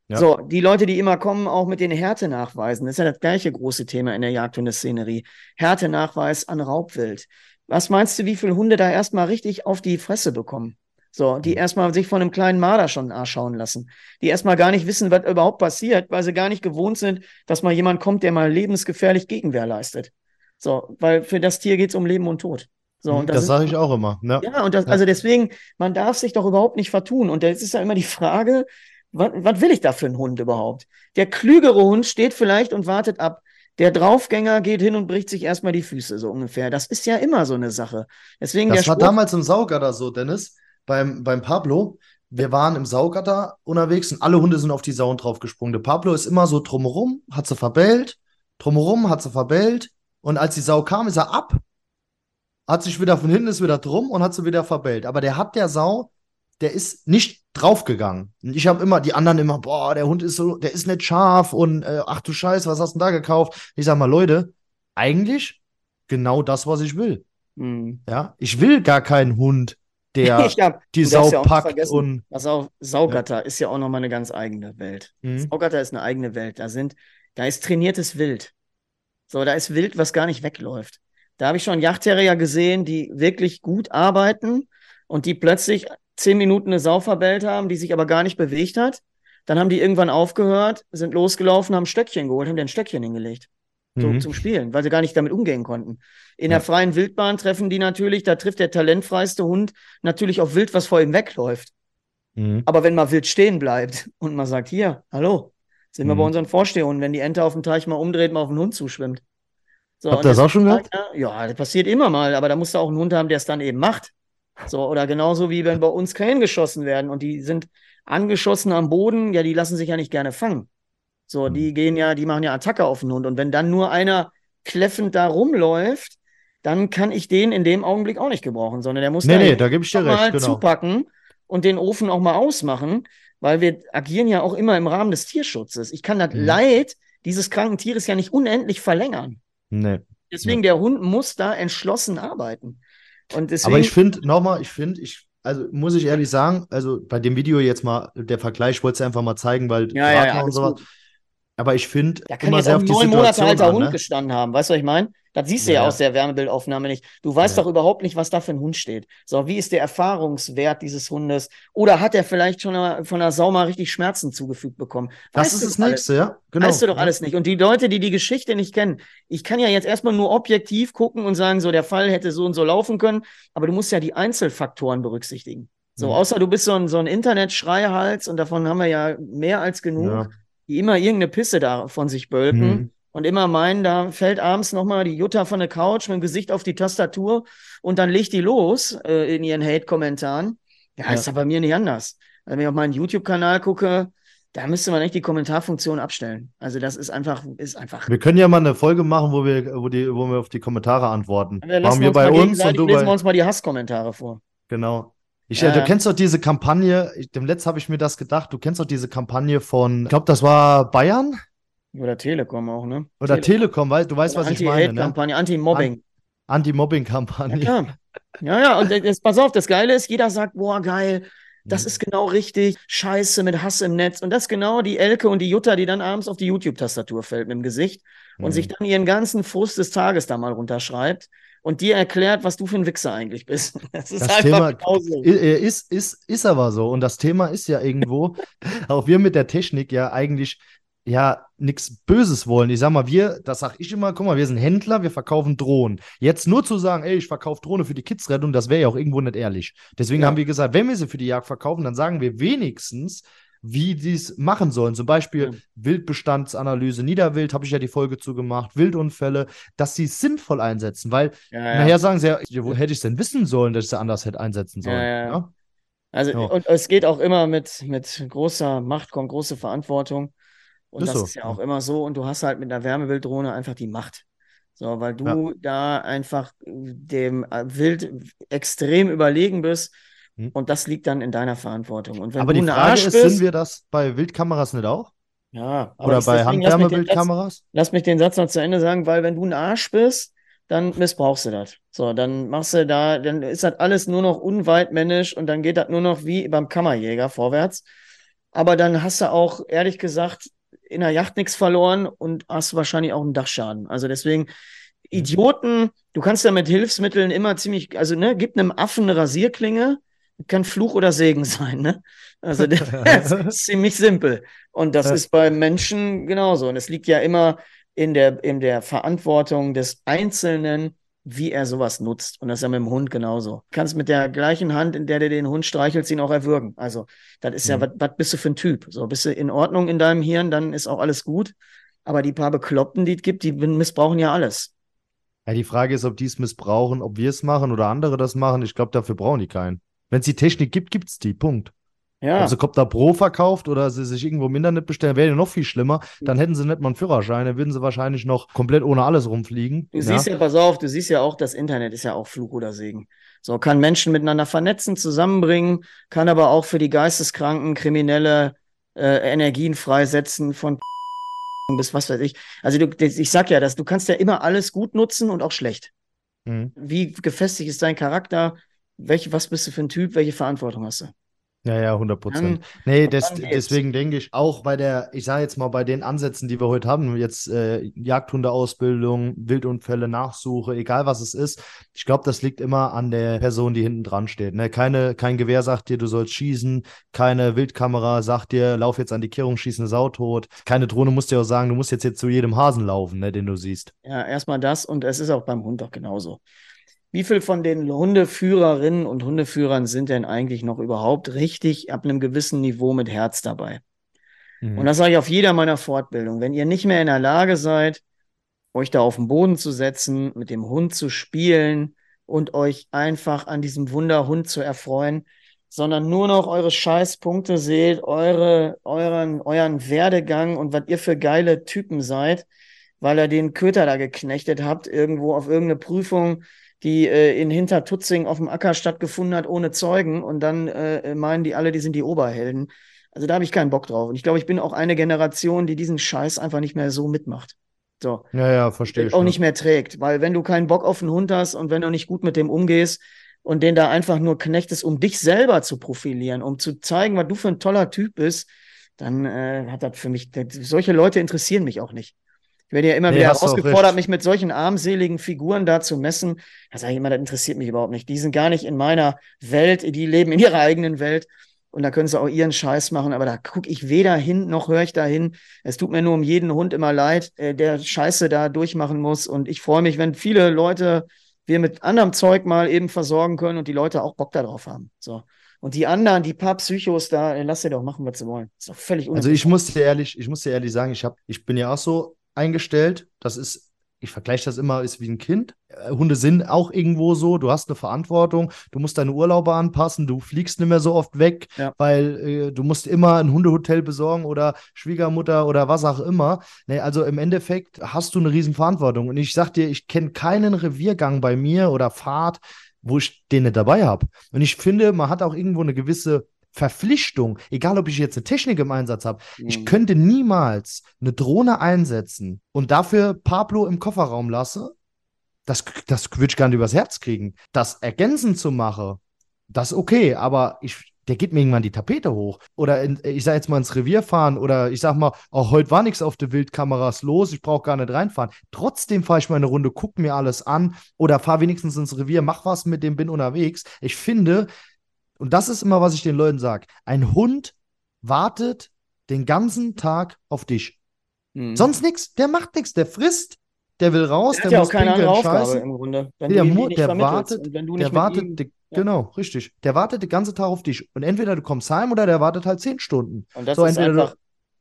Ja. So, die Leute, die immer kommen, auch mit den Härtenachweisen, das ist ja das gleiche große Thema in der Jagdhundeszenerie. Härtenachweis an Raubwild. Was meinst du, wie viele Hunde da erstmal richtig auf die Fresse bekommen? So, die mhm. erstmal sich von einem kleinen Marder schon schauen lassen. Die erstmal gar nicht wissen, was überhaupt passiert, weil sie gar nicht gewohnt sind, dass mal jemand kommt, der mal lebensgefährlich Gegenwehr leistet. So, weil für das Tier geht es um Leben und Tod. So, und das, das sage ich auch immer. Ja, ja und das, also deswegen, man darf sich doch überhaupt nicht vertun. Und jetzt ist ja immer die Frage, was, was will ich da für einen Hund überhaupt? Der klügere Hund steht vielleicht und wartet ab. Der Draufgänger geht hin und bricht sich erstmal die Füße, so ungefähr. Das ist ja immer so eine Sache. Deswegen das war damals im Saugatter so, Dennis, beim, beim Pablo. Wir waren im Saugatter unterwegs und alle Hunde sind auf die Sauen draufgesprungen. Der Pablo ist immer so drumherum, hat sie verbellt, drumherum hat sie verbellt. Und als die Sau kam, ist er ab, hat sich wieder von hinten, ist wieder drum und hat sie wieder verbellt. Aber der hat der Sau der ist nicht draufgegangen. Und ich habe immer, die anderen immer, boah, der Hund ist so, der ist nicht scharf und äh, ach du Scheiße, was hast du denn da gekauft? Ich sag mal, Leute, eigentlich genau das, was ich will. Mhm. Ja, ich will gar keinen Hund, der hab, die Sau ja packt und. Was auch, Saugatter ja. ist ja auch nochmal eine ganz eigene Welt. Mhm. Saugatter ist eine eigene Welt. Da sind, da ist trainiertes Wild. So, da ist Wild, was gar nicht wegläuft. Da habe ich schon Yachtterrier gesehen, die wirklich gut arbeiten und die plötzlich zehn Minuten eine Sau verbellt haben, die sich aber gar nicht bewegt hat. Dann haben die irgendwann aufgehört, sind losgelaufen, haben ein Stöckchen geholt, haben dir ein Stöckchen hingelegt. So, mhm. zum Spielen, weil sie gar nicht damit umgehen konnten. In ja. der freien Wildbahn treffen die natürlich, da trifft der talentfreiste Hund natürlich auf Wild, was vor ihm wegläuft. Mhm. Aber wenn mal Wild stehen bleibt und man sagt, hier, hallo, sind mhm. wir bei unseren Vorstehhunden, wenn die Ente auf dem Teich mal umdreht, mal auf den Hund zuschwimmt. So, Habt ihr das auch schon gehabt? Ja, das passiert immer mal, aber da musst du auch einen Hund haben, der es dann eben macht. So, oder genauso wie wenn bei uns Krähen geschossen werden und die sind angeschossen am Boden, ja, die lassen sich ja nicht gerne fangen. So, hm. die gehen ja, die machen ja Attacke auf den Hund. Und wenn dann nur einer kläffend da rumläuft, dann kann ich den in dem Augenblick auch nicht gebrauchen, sondern der muss nee, nee, da ich dir recht, mal genau. zupacken und den Ofen auch mal ausmachen, weil wir agieren ja auch immer im Rahmen des Tierschutzes. Ich kann das mhm. Leid dieses kranken Tieres ja nicht unendlich verlängern. Nee. Deswegen, nee. der Hund muss da entschlossen arbeiten. Und deswegen, Aber ich finde, nochmal, ich finde, ich, also muss ich ehrlich sagen, also bei dem Video jetzt mal, der Vergleich, ich wollte es einfach mal zeigen, weil ja, ja, ja, und sowas. Gut. Aber ich finde, da kann immer jetzt sehr auch neun Monate alter an, Hund ne? gestanden haben. Weißt du, was ich meine? Das siehst du ja, ja, aus der Wärmebildaufnahme nicht. Du weißt ja. doch überhaupt nicht, was da für ein Hund steht. So, wie ist der Erfahrungswert dieses Hundes? Oder hat er vielleicht schon von der Sau mal richtig Schmerzen zugefügt bekommen? Weißt das ist das Nächste, ja? Genau. Weißt du doch alles nicht. Und die Leute, die die Geschichte nicht kennen, ich kann ja jetzt erstmal nur objektiv gucken und sagen, so, der Fall hätte so und so laufen können. Aber du musst ja die Einzelfaktoren berücksichtigen. So, mhm. außer du bist so ein, so ein Internet-Schreihals und davon haben wir ja mehr als genug. Die immer irgendeine Pisse da von sich bölken mhm. und immer meinen, da fällt abends nochmal die Jutta von der Couch mit dem Gesicht auf die Tastatur und dann legt die los äh, in ihren Hate-Kommentaren. Ja, ja, ist ja bei mir nicht anders. Also wenn ich auf meinen YouTube-Kanal gucke, da müsste man echt die Kommentarfunktion abstellen. Also das ist einfach, ist einfach. Wir können ja mal eine Folge machen, wo wir, wo die, wo wir auf die Kommentare antworten. Ja, machen wir bei uns und du lesen wir uns mal die Hasskommentare vor. Genau. Ich, äh, du kennst doch diese Kampagne, ich, dem Letzt habe ich mir das gedacht, du kennst doch diese Kampagne von, ich glaube, das war Bayern? Oder Telekom auch, ne? Oder Telekom, Telekom weil, du weißt, was ich meine. Ne? Anti-Kampagne, Anti-Mobbing. Anti-Mobbing-Kampagne. Ja, ja, ja, und jetzt, pass auf, das Geile ist, jeder sagt, boah, geil, das ist genau richtig, scheiße mit Hass im Netz. Und das ist genau die Elke und die Jutta, die dann abends auf die YouTube-Tastatur fällt mit dem Gesicht und mhm. sich dann ihren ganzen Frust des Tages da mal runterschreibt und dir erklärt, was du für ein Wichser eigentlich bist. Das ist das einfach Thema so. ist, ist, ist aber so. Und das Thema ist ja irgendwo, auch wir mit der Technik ja eigentlich ja nichts Böses wollen. Ich sag mal, wir, das sag ich immer, guck mal, wir sind Händler, wir verkaufen Drohnen. Jetzt nur zu sagen, ey, ich verkaufe Drohne für die Kidsrettung, das wäre ja auch irgendwo nicht ehrlich. Deswegen ja. haben wir gesagt, wenn wir sie für die Jagd verkaufen, dann sagen wir wenigstens, wie die es machen sollen. Zum Beispiel mhm. Wildbestandsanalyse, Niederwild, habe ich ja die Folge zugemacht, Wildunfälle, dass sie es sinnvoll einsetzen, weil ja, ja. nachher sagen sie ja, wo hätte ich es denn wissen sollen, dass ich sie anders hätte einsetzen sollen. Ja, also, und es geht auch immer mit, mit großer Macht, kommt große Verantwortung. Und ist das so. ist ja auch immer so. Und du hast halt mit einer Wärmebilddrohne einfach die Macht. So, weil du da einfach dem Wild extrem überlegen bist hm. Und das liegt dann in deiner Verantwortung. Und wenn aber du die Frage Arsch ist, bist, sind wir das bei Wildkameras nicht auch? Ja, Oder bei Handwärmebildkameras? Lass, lass mich den Satz noch zu Ende sagen, weil wenn du ein Arsch bist, dann missbrauchst du das. So, dann machst du da, dann ist das alles nur noch unweitmännisch und dann geht das nur noch wie beim Kammerjäger vorwärts. aber dann hast du auch, ehrlich gesagt, in der Yacht nichts verloren und hast wahrscheinlich auch einen Dachschaden. Also deswegen, Idioten, du kannst ja mit Hilfsmitteln immer ziemlich, also ne, gib einem Affen eine Rasierklinge, kann Fluch oder Segen sein, ne? Also das ist ziemlich simpel. Und das ist bei Menschen genauso. Und es liegt ja immer in der, in der Verantwortung des Einzelnen, wie er sowas nutzt. Und das ist ja mit dem Hund genauso. Du kannst mit der gleichen Hand, in der du den Hund streichelst, ihn auch erwürgen. Also, das ist ja, mhm. was bist du für ein Typ? So, bist du in Ordnung in deinem Hirn, dann ist auch alles gut. Aber die paar Bekloppten, die es gibt, die missbrauchen ja alles. Ja, die Frage ist, ob die es missbrauchen, ob wir es machen oder andere das machen. Ich glaube, dafür brauchen die keinen. Wenn es die Technik gibt, gibt es die. Punkt. Ja. Ob sie Copter Pro verkauft oder sie sich irgendwo im Internet bestellen, wäre ja noch viel schlimmer. Dann hätten sie nicht mal einen Führerschein, dann würden sie wahrscheinlich noch komplett ohne alles rumfliegen. Du ja. siehst ja, pass auf, du siehst ja auch, das Internet ist ja auch Fluch oder Segen. So, kann Menschen miteinander vernetzen, zusammenbringen, kann aber auch für die Geisteskranken kriminelle äh, Energien freisetzen von bis was weiß ich. Also du, ich sag ja, dass du kannst ja immer alles gut nutzen und auch schlecht. Mhm. Wie gefestigt ist dein Charakter? Welche, was bist du für ein Typ? Welche Verantwortung hast du? Ja, ja, 100 Prozent. Nee, des, deswegen denke ich auch bei der, ich sage jetzt mal, bei den Ansätzen, die wir heute haben, jetzt äh, Jagdhundeausbildung, Wildunfälle, Nachsuche, egal was es ist, ich glaube, das liegt immer an der Person, die hinten dran steht. Ne? Keine, kein Gewehr sagt dir, du sollst schießen, keine Wildkamera sagt dir, lauf jetzt an die Kehrung, schieß eine Sau tot. Keine Drohne muss dir auch sagen, du musst jetzt, jetzt zu jedem Hasen laufen, ne, den du siehst. Ja, erstmal das und es ist auch beim Hund doch genauso. Wie viel von den Hundeführerinnen und Hundeführern sind denn eigentlich noch überhaupt richtig ab einem gewissen Niveau mit Herz dabei? Mhm. Und das sage ich auf jeder meiner Fortbildungen. Wenn ihr nicht mehr in der Lage seid, euch da auf den Boden zu setzen, mit dem Hund zu spielen und euch einfach an diesem Wunderhund zu erfreuen, sondern nur noch eure Scheißpunkte seht, eure, euren, euren Werdegang und was ihr für geile Typen seid, weil ihr den Köter da geknechtet habt, irgendwo auf irgendeine Prüfung, die äh, in Hintertutzing auf dem Acker stattgefunden hat, ohne Zeugen. Und dann äh, meinen die alle, die sind die Oberhelden. Also da habe ich keinen Bock drauf. Und ich glaube, ich bin auch eine Generation, die diesen Scheiß einfach nicht mehr so mitmacht. So. Ja, ja, verstehe ich. Auch nicht mehr trägt. Weil wenn du keinen Bock auf einen Hund hast und wenn du nicht gut mit dem umgehst und den da einfach nur knechtest, um dich selber zu profilieren, um zu zeigen, was du für ein toller Typ bist, dann äh, hat das für mich, solche Leute interessieren mich auch nicht. Ich werde ja immer nee, wieder herausgefordert, mich mit solchen armseligen Figuren da zu messen. Da sage ich immer, das interessiert mich überhaupt nicht. Die sind gar nicht in meiner Welt, die leben in ihrer eigenen Welt. Und da können sie auch ihren Scheiß machen, aber da gucke ich weder hin noch höre ich da hin. Es tut mir nur um jeden Hund immer leid, äh, der Scheiße da durchmachen muss. Und ich freue mich, wenn viele Leute wir mit anderem Zeug mal eben versorgen können und die Leute auch Bock darauf haben. So. Und die anderen, die paar Psychos da, äh, lass sie doch machen, was sie wollen. Ist doch völlig Also ich muss dir ehrlich, ich muss dir ehrlich sagen, ich habe, ich bin ja auch so eingestellt. Das ist, ich vergleiche das immer, ist wie ein Kind. Äh, Hunde sind auch irgendwo so, du hast eine Verantwortung, du musst deine Urlaube anpassen, du fliegst nicht mehr so oft weg, ja. weil äh, du musst immer ein Hundehotel besorgen oder Schwiegermutter oder was auch immer. Nee, also im Endeffekt hast du eine riesen Verantwortung. Und ich sag dir, ich kenne keinen Reviergang bei mir oder Fahrt, wo ich den nicht dabei habe. Und ich finde, man hat auch irgendwo eine gewisse Verpflichtung, egal ob ich jetzt eine Technik im Einsatz habe, mhm. ich könnte niemals eine Drohne einsetzen und dafür Pablo im Kofferraum lasse. Das, das würde ich gar nicht übers Herz kriegen. Das ergänzend zu machen, das ist okay, aber ich, der geht mir irgendwann die Tapete hoch. Oder in, ich sag jetzt mal ins Revier fahren oder ich sag mal, auch heute war nichts auf der Wildkameras los, ich brauche gar nicht reinfahren. Trotzdem fahre ich mal eine Runde, guck mir alles an oder fahr wenigstens ins Revier, mach was mit dem, bin unterwegs. Ich finde, und das ist immer, was ich den Leuten sage. Ein Hund wartet den ganzen Tag auf dich. Mhm. Sonst nichts. Der macht nichts. Der frisst. Der will raus. Der, der hat ja auch keine andere Aufgabe im Grunde. Wenn der, du der wartet. der wartet. Ihm, die, ja. Genau, richtig. Der wartet den ganzen Tag auf dich. Und entweder du kommst heim oder der wartet halt zehn Stunden. Und das so, ist einfach.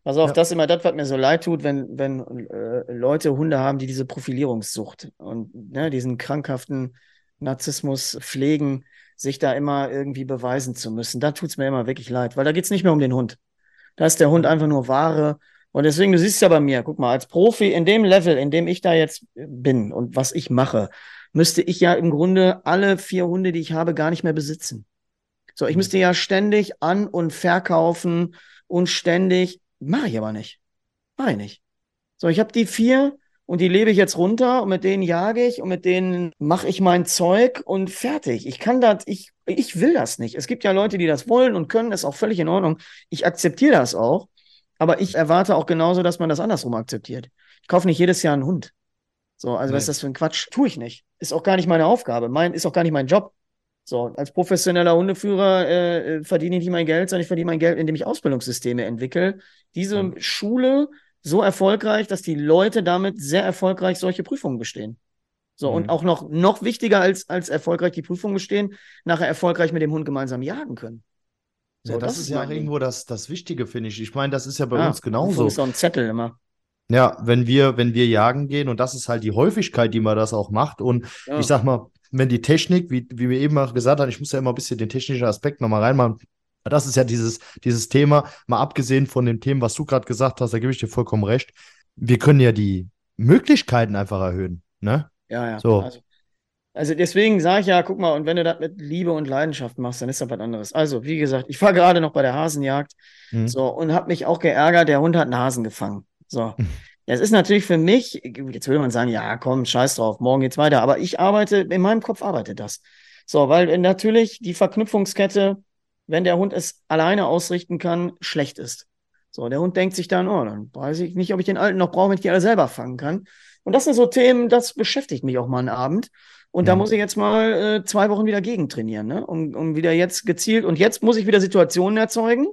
Pass auf, ja. das ist immer das, was mir so leid tut, wenn, wenn äh, Leute Hunde haben, die diese Profilierungssucht und ne, diesen krankhaften Narzissmus pflegen sich da immer irgendwie beweisen zu müssen. Da tut es mir immer wirklich leid, weil da geht es nicht mehr um den Hund. Da ist der Hund einfach nur Ware. Und deswegen, du siehst ja bei mir, guck mal, als Profi in dem Level, in dem ich da jetzt bin und was ich mache, müsste ich ja im Grunde alle vier Hunde, die ich habe, gar nicht mehr besitzen. So, ich mhm. müsste ja ständig an- und verkaufen und ständig, mache ich aber nicht. Mache ich nicht. So, ich habe die vier und die lebe ich jetzt runter und mit denen jage ich und mit denen mache ich mein Zeug und fertig. Ich kann das, ich, ich will das nicht. Es gibt ja Leute, die das wollen und können, ist auch völlig in Ordnung. Ich akzeptiere das auch, aber ich erwarte auch genauso, dass man das andersrum akzeptiert. Ich kaufe nicht jedes Jahr einen Hund. So, also nee. was ist das für ein Quatsch? Tue ich nicht. Ist auch gar nicht meine Aufgabe. Mein, ist auch gar nicht mein Job. So, als professioneller Hundeführer äh, äh verdiene ich nicht mein Geld, sondern ich verdiene mein Geld, indem ich Ausbildungssysteme entwickle. Diese mhm. Schule so erfolgreich, dass die Leute damit sehr erfolgreich solche Prüfungen bestehen. So, mhm. und auch noch, noch wichtiger als, als erfolgreich die Prüfung bestehen, nachher erfolgreich mit dem Hund gemeinsam jagen können. So, ja, das, das ist ja irgendwo das, das Wichtige, finde ich. Ich meine, das ist ja bei ja, uns genauso. Ist so ein Zettel immer. Ja, wenn wir, wenn wir jagen gehen, und das ist halt die Häufigkeit, die man das auch macht. Und ja. ich sag mal, wenn die Technik, wie, wie wir eben auch gesagt haben, ich muss ja immer ein bisschen den technischen Aspekt nochmal reinmachen. Das ist ja dieses, dieses Thema, mal abgesehen von dem Thema, was du gerade gesagt hast, da gebe ich dir vollkommen recht. Wir können ja die Möglichkeiten einfach erhöhen. Ne? Ja, ja. So. Also, also deswegen sage ich ja, guck mal, und wenn du das mit Liebe und Leidenschaft machst, dann ist das was anderes. Also, wie gesagt, ich war gerade noch bei der Hasenjagd mhm. so, und habe mich auch geärgert, der Hund hat einen Hasen gefangen. So. Das ist natürlich für mich, jetzt würde man sagen, ja, komm, scheiß drauf, morgen geht's weiter. Aber ich arbeite, in meinem Kopf arbeitet das. So, weil natürlich die Verknüpfungskette, wenn der Hund es alleine ausrichten kann, schlecht ist. So, der Hund denkt sich dann, oh, dann weiß ich nicht, ob ich den Alten noch brauche, wenn ich die alle selber fangen kann. Und das sind so Themen, das beschäftigt mich auch mal einen Abend. Und ja. da muss ich jetzt mal äh, zwei Wochen wieder gegentrainieren, ne? um, um wieder jetzt gezielt. Und jetzt muss ich wieder Situationen erzeugen.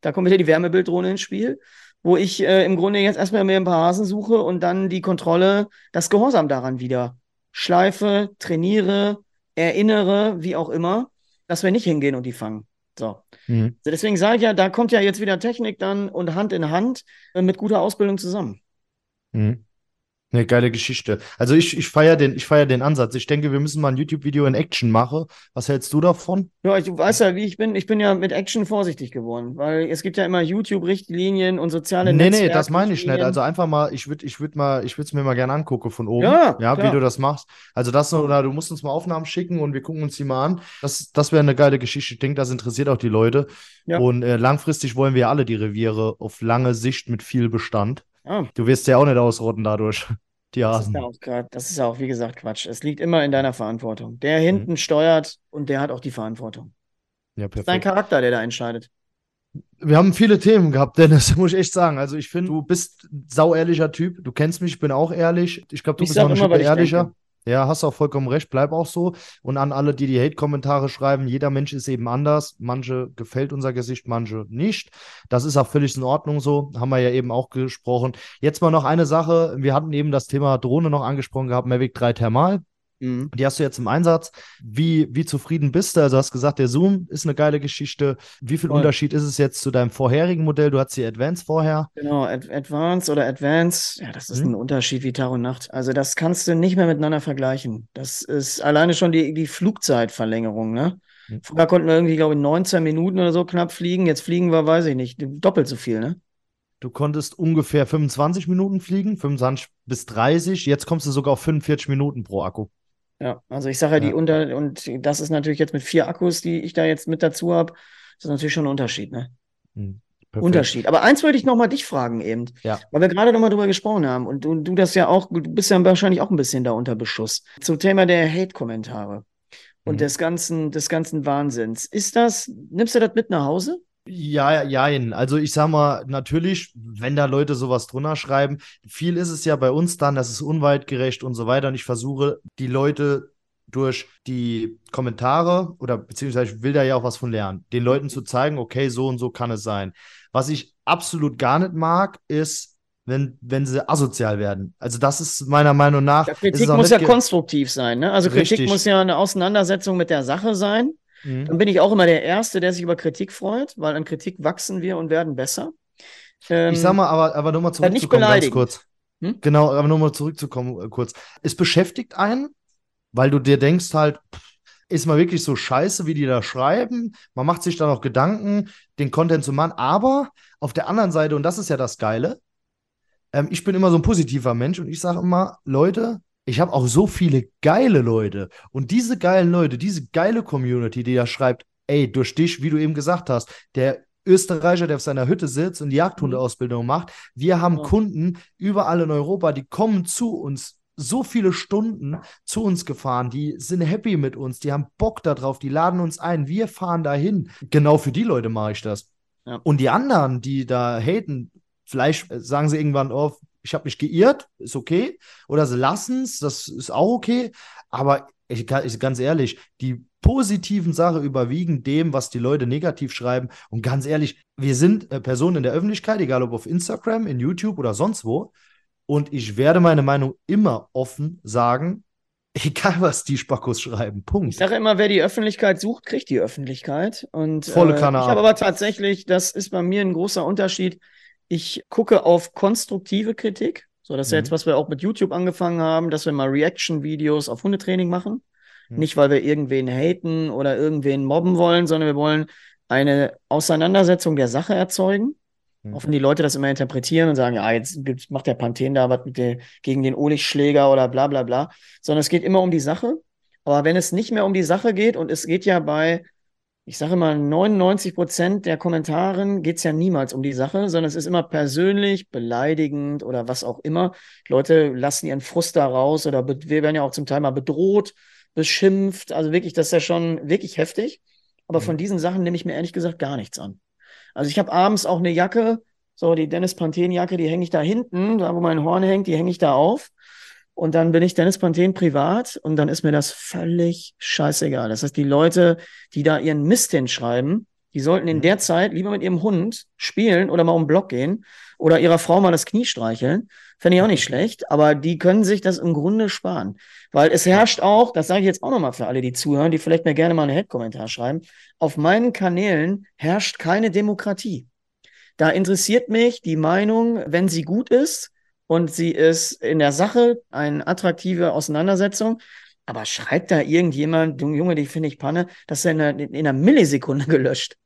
Da kommt wieder die Wärmebilddrohne ins Spiel wo ich äh, im Grunde jetzt erstmal mir ein paar Hasen suche und dann die Kontrolle, das Gehorsam daran wieder schleife, trainiere, erinnere, wie auch immer, dass wir nicht hingehen und die fangen. So. Mhm. Deswegen sage ich ja, da kommt ja jetzt wieder Technik dann und Hand in Hand äh, mit guter Ausbildung zusammen. Mhm. Eine geile Geschichte. Also ich, ich feiere den, ich feier den Ansatz. Ich denke, wir müssen mal ein YouTube-Video in Action machen. Was hältst du davon? Ja, ich weiß ja, wie ich bin. Ich bin ja mit Action vorsichtig geworden, weil es gibt ja immer YouTube-Richtlinien und soziale nee, Netzwerke. Nee, nee, das meine ich nicht. Also einfach mal, ich würde ich würd mal, ich würde es mir mal gerne angucken von oben. Ja, ja wie du das machst. Also das, oder du musst uns mal Aufnahmen schicken und wir gucken uns die mal an. Das, das wäre eine geile Geschichte. Ich denke, das interessiert auch die Leute. Ja. Und äh, langfristig wollen wir alle die Reviere auf lange Sicht mit viel Bestand. Ah. Du wirst ja auch nicht ausrotten dadurch. Die Hasen. Das ist, ja auch grad, das ist ja auch, wie gesagt, Quatsch. Es liegt immer in deiner Verantwortung. Der hinten mhm. steuert und der hat auch die Verantwortung. Ja, perfekt. Das ist dein Charakter, der da entscheidet. Wir haben viele Themen gehabt, Dennis, muss ich echt sagen. Also ich finde, du bist ein sauehrlicher Typ. Du kennst mich, ich bin auch ehrlich. Ich glaube, du ich bist noch ein Stück ehrlicher. Ja, hast auch vollkommen recht, bleib auch so. Und an alle, die die Hate-Kommentare schreiben, jeder Mensch ist eben anders. Manche gefällt unser Gesicht, manche nicht. Das ist auch völlig in Ordnung so. Haben wir ja eben auch gesprochen. Jetzt mal noch eine Sache. Wir hatten eben das Thema Drohne noch angesprochen gehabt, Mavic 3 Thermal. Mhm. Die hast du jetzt im Einsatz. Wie, wie zufrieden bist du? Also hast gesagt, der Zoom ist eine geile Geschichte. Wie viel Voll. Unterschied ist es jetzt zu deinem vorherigen Modell? Du hattest die Advance vorher. Genau, Ad Advance oder Advance, ja, das ist mhm. ein Unterschied wie Tag und Nacht. Also das kannst du nicht mehr miteinander vergleichen. Das ist alleine schon die, die Flugzeitverlängerung, ne? Mhm. Vorher konnten wir irgendwie, glaube ich, 19 Minuten oder so knapp fliegen. Jetzt fliegen wir, weiß ich nicht, doppelt so viel, ne? Du konntest ungefähr 25 Minuten fliegen, 25 bis 30. Jetzt kommst du sogar auf 45 Minuten pro Akku. Ja, also ich sage ja, die unter, und das ist natürlich jetzt mit vier Akkus, die ich da jetzt mit dazu habe, das ist natürlich schon ein Unterschied, ne? Hm, Unterschied. Aber eins wollte ich nochmal dich fragen eben, ja. weil wir gerade nochmal drüber gesprochen haben und du, du das ja auch, du bist ja wahrscheinlich auch ein bisschen da unter Beschuss. Zum Thema der Hate-Kommentare und mhm. des ganzen, des ganzen Wahnsinns. Ist das, nimmst du das mit nach Hause? Ja, ja, also ich sag mal, natürlich, wenn da Leute sowas drunter schreiben, viel ist es ja bei uns dann, das ist unwaldgerecht und so weiter. Und ich versuche, die Leute durch die Kommentare oder beziehungsweise ich will da ja auch was von lernen, den Leuten zu zeigen, okay, so und so kann es sein. Was ich absolut gar nicht mag, ist, wenn, wenn sie asozial werden. Also das ist meiner Meinung nach. Ja, Kritik muss ja konstruktiv sein, ne? Also Kritik Richtig. muss ja eine Auseinandersetzung mit der Sache sein. Mhm. Dann bin ich auch immer der Erste, der sich über Kritik freut, weil an Kritik wachsen wir und werden besser. Ähm, ich sag mal, aber, aber nur mal zurückzukommen, ganz kurz. Hm? Genau, aber nur mal zurückzukommen, äh, kurz. Es beschäftigt einen, weil du dir denkst halt, ist mal wirklich so scheiße, wie die da schreiben. Man macht sich da noch Gedanken, den Content zu machen. Aber auf der anderen Seite, und das ist ja das Geile, ähm, ich bin immer so ein positiver Mensch und ich sage immer, Leute, ich habe auch so viele geile Leute. Und diese geilen Leute, diese geile Community, die da schreibt, ey, durch dich, wie du eben gesagt hast, der Österreicher, der auf seiner Hütte sitzt und die Jagdhundeausbildung macht. Wir haben Ja. Kunden überall in Europa, die kommen zu uns so viele Stunden zu uns gefahren, die sind happy mit uns, die haben Bock darauf, die laden uns ein, wir fahren dahin. Genau für die Leute mache ich das. Ja. Und die anderen, die da haten, vielleicht sagen sie irgendwann, oh, ich habe mich geirrt, ist okay. Oder sie lassen es, das ist auch okay. Aber ich, ich ganz ehrlich, die positiven Sachen überwiegen dem, was die Leute negativ schreiben. Und ganz ehrlich, wir sind äh, Personen in der Öffentlichkeit, egal ob auf Instagram, in YouTube oder sonst wo. Und ich werde meine Meinung immer offen sagen, egal was die Spackos schreiben. Punkt. Ich sage immer, wer die Öffentlichkeit sucht, kriegt die Öffentlichkeit. Und Volle äh, Kanne ich ab. habe aber tatsächlich, das ist bei mir ein großer Unterschied. Ich gucke auf konstruktive Kritik. So, das ist ja Mhm. jetzt, was wir auch mit YouTube angefangen haben, dass wir mal Reaction-Videos auf Hundetraining machen. Mhm. Nicht, weil wir irgendwen haten oder irgendwen mobben wollen, sondern wir wollen eine Auseinandersetzung der Sache erzeugen. Mhm. Auch wenn die Leute das immer interpretieren und sagen, ja, jetzt gibt's- macht der Panthen da was mit der, gegen den Oligschläger oder bla bla bla. Sondern es geht immer um die Sache. Aber wenn es nicht mehr um die Sache geht, und es geht ja bei, ich sage mal, 99 Prozent der Kommentaren geht's ja niemals um die Sache, sondern es ist immer persönlich, beleidigend oder was auch immer. Leute lassen ihren Frust da raus oder wir werden ja auch zum Teil mal bedroht, beschimpft. Also wirklich, das ist ja schon wirklich heftig. Aber Mhm. von diesen Sachen nehme ich mir ehrlich gesagt gar nichts an. Also ich habe abends auch eine Jacke, so die Dennis Panthen Jacke, die hänge ich da hinten, da wo mein Horn hängt, die hänge ich da auf. Und dann bin ich Dennis Panthen privat und dann ist mir das völlig scheißegal. Das heißt, die Leute, die da ihren Mist hinschreiben, die sollten in Mhm. der Zeit lieber mit ihrem Hund spielen oder mal um den Block gehen oder ihrer Frau mal das Knie streicheln. Fände ich auch nicht schlecht, aber die können sich das im Grunde sparen. Weil es herrscht auch, das sage ich jetzt auch nochmal für alle, die zuhören, die vielleicht mir gerne mal einen Head-Kommentar schreiben, auf meinen Kanälen herrscht keine Demokratie. Da interessiert mich die Meinung, wenn sie gut ist und sie ist in der Sache eine attraktive Auseinandersetzung. Aber schreibt da irgendjemand, du Junge, die finde ich Panne, das ist ja in einer, in einer Millisekunde gelöscht.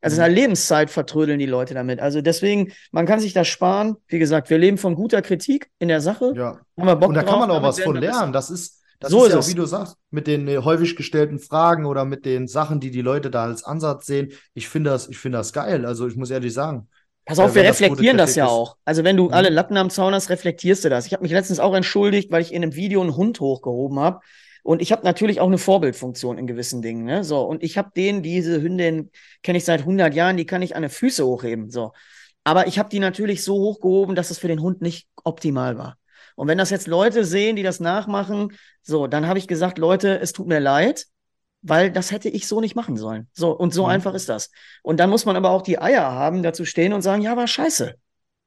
Also in Mhm. einer Lebenszeit vertrödeln die Leute damit. Also deswegen, man kann sich das sparen. Wie gesagt, wir leben von guter Kritik in der Sache. Ja. Haben wir Bock Und da drauf, kann man auch was von lernen. Das ist, das So ist ja, es. wie du sagst, mit den äh, häufig gestellten Fragen oder mit den Sachen, die die Leute da als Ansatz sehen. Ich finde das, ich finde das geil. Also ich muss ehrlich sagen. Pass auf, Ja, wir das gute reflektieren das Kritik ja ist. auch. Also wenn du Mhm. alle Latten am Zaun hast, reflektierst du das. Ich habe mich letztens auch entschuldigt, weil ich in einem Video einen Hund hochgehoben habe. Und ich habe natürlich auch eine Vorbildfunktion in gewissen Dingen. Ne? So, und ich habe den, diese Hündin kenne ich seit 100 Jahren, die kann ich an die Füße hochheben. So. Aber ich habe die natürlich so hochgehoben, dass es für den Hund nicht optimal war. Und wenn das jetzt Leute sehen, die das nachmachen, so, dann habe ich gesagt, Leute, es tut mir leid, weil das hätte ich so nicht machen sollen. So, und so Mhm. einfach ist das. Und dann muss man aber auch die Eier haben, dazu stehen und sagen, ja, war scheiße.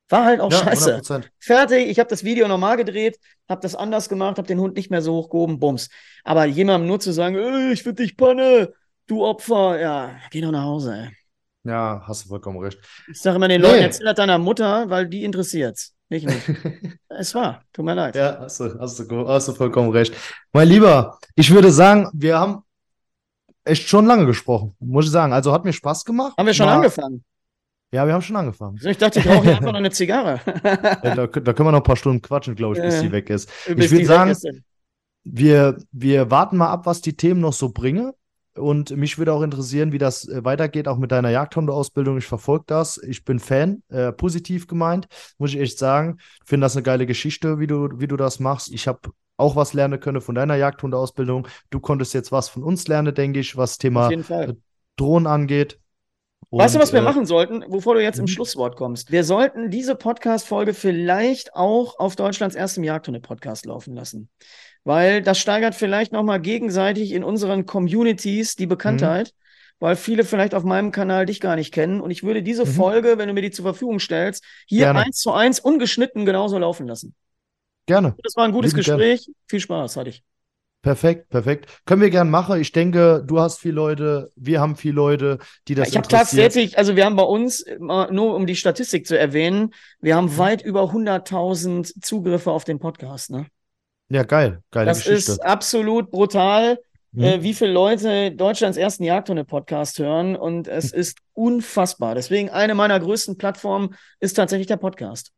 War halt auch Ja, scheiße. 100%. Fertig, ich habe das Video normal gedreht, habe das anders gemacht, habe den Hund nicht mehr so hochgehoben, bums. Aber jemandem nur zu sagen, ich find dich Panne, du Opfer, ja, geh doch nach Hause, ey. Ja, hast du vollkommen recht. Ich sage immer den Nee. Leuten, erzähl das deiner Mutter, weil die interessiert's. Nicht mich. es war, tut mir leid. Ja, hast du, hast du, hast du vollkommen recht. Mein Lieber, ich würde sagen, wir haben echt schon lange gesprochen, muss ich sagen. Also hat mir Spaß gemacht. Haben wir schon Mal- angefangen? Ja, wir haben schon angefangen. So, Ich dachte, ich brauche hier einfach noch eine Zigarre. Ja, da, da können wir noch ein paar Stunden quatschen, glaube ich, bis Ja. die weg ist. Ich würde sagen, wir, wir warten mal ab, was die Themen noch so bringen. Und mich würde auch interessieren, wie das äh, weitergeht, auch mit deiner Jagdhundeausbildung. Ich verfolge das. Ich bin Fan, äh, positiv gemeint, muss ich echt sagen. Finde das eine geile Geschichte, wie du, wie du das machst. Ich habe auch was lernen können von deiner Jagdhundeausbildung. Du konntest jetzt was von uns lernen, denke ich, was Thema Fall. Drohnen angeht. Weißt du, Und, was wir äh, machen sollten, bevor du jetzt im mhm. Schlusswort kommst? Wir sollten diese Podcast-Folge vielleicht auch auf Deutschlands erstem Jagdhunde-Podcast laufen lassen. Weil das steigert vielleicht nochmal gegenseitig in unseren Communities die Bekanntheit, weil viele vielleicht auf meinem Kanal dich gar nicht kennen. Und ich würde diese Mhm. Folge, wenn du mir die zur Verfügung stellst, hier Gerne. eins zu eins ungeschnitten genauso laufen lassen. Gerne. Das war ein gutes Lieben gern. Gespräch. Viel Spaß hatte ich. Perfekt, perfekt. Können wir gern machen. Ich denke, du hast viele Leute, wir haben viele Leute, die das ich habe tatsächlich, also wir haben bei uns, nur um die Statistik zu erwähnen, wir Mhm. haben weit über 100.000 Zugriffe auf den Podcast. Ne? Ja, geil. Geile Das Geschichte. ist absolut brutal, Mhm. äh, wie viele Leute Deutschlands ersten Jagdhunde-Podcast hören und es Hm. ist unfassbar. Deswegen eine meiner größten Plattformen ist tatsächlich der Podcast.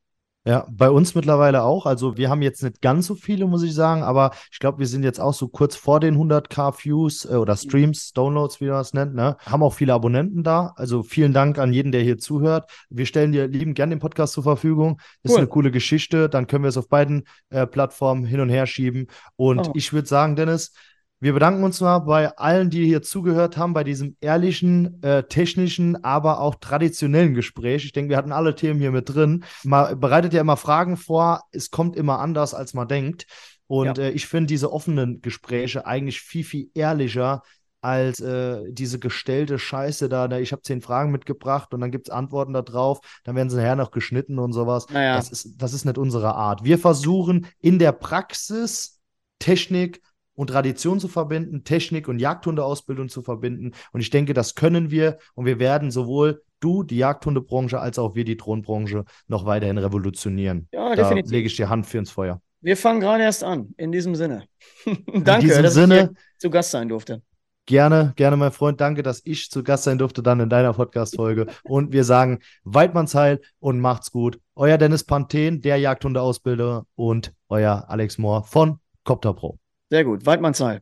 Ja, bei uns mittlerweile auch. Also wir haben jetzt nicht ganz so viele, muss ich sagen, aber ich glaube, wir sind jetzt auch so kurz vor den 100k Views äh, oder Streams, Downloads, wie man es nennt. Ne? Haben auch viele Abonnenten da. Also vielen Dank an jeden, der hier zuhört. Wir stellen dir lieben gern den Podcast zur Verfügung. Ist cool. eine coole Geschichte. Dann können wir es auf beiden äh, Plattformen hin und her schieben. Und oh. ich würde sagen, Dennis, wir bedanken uns mal bei allen, die hier zugehört haben, bei diesem ehrlichen, äh, technischen, aber auch traditionellen Gespräch. Ich denke, wir hatten alle Themen hier mit drin. Man bereitet ja immer Fragen vor. Es kommt immer anders, als man denkt. Und ja. äh, ich finde diese offenen Gespräche eigentlich viel, viel ehrlicher als äh, diese gestellte Scheiße da. Ich habe zehn Fragen mitgebracht und dann gibt es Antworten darauf. Dann werden sie nachher noch geschnitten und sowas. Naja. Das, ist, das ist nicht unsere Art. Wir versuchen in der Praxis Technik und Tradition zu verbinden, Technik und Jagdhundeausbildung zu verbinden. Und ich denke, das können wir und wir werden sowohl du, die Jagdhundebranche, als auch wir, die Drohnenbranche, noch weiterhin revolutionieren. Ja, da definitiv. lege ich dir Hand für ins Feuer. Wir fangen gerade erst an, in diesem Sinne. Danke, diesem dass Sinne, ich zu Gast sein durfte. Gerne, gerne, mein Freund. Danke, dass ich zu Gast sein durfte dann in deiner Podcast-Folge. und wir sagen Weidmannsheil und macht's gut. Euer Dennis Panthen, der Jagdhundeausbilder und euer Alex Mohr von Copter Pro. Sehr gut. Waldmannsheil.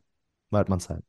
Waldmannsheil.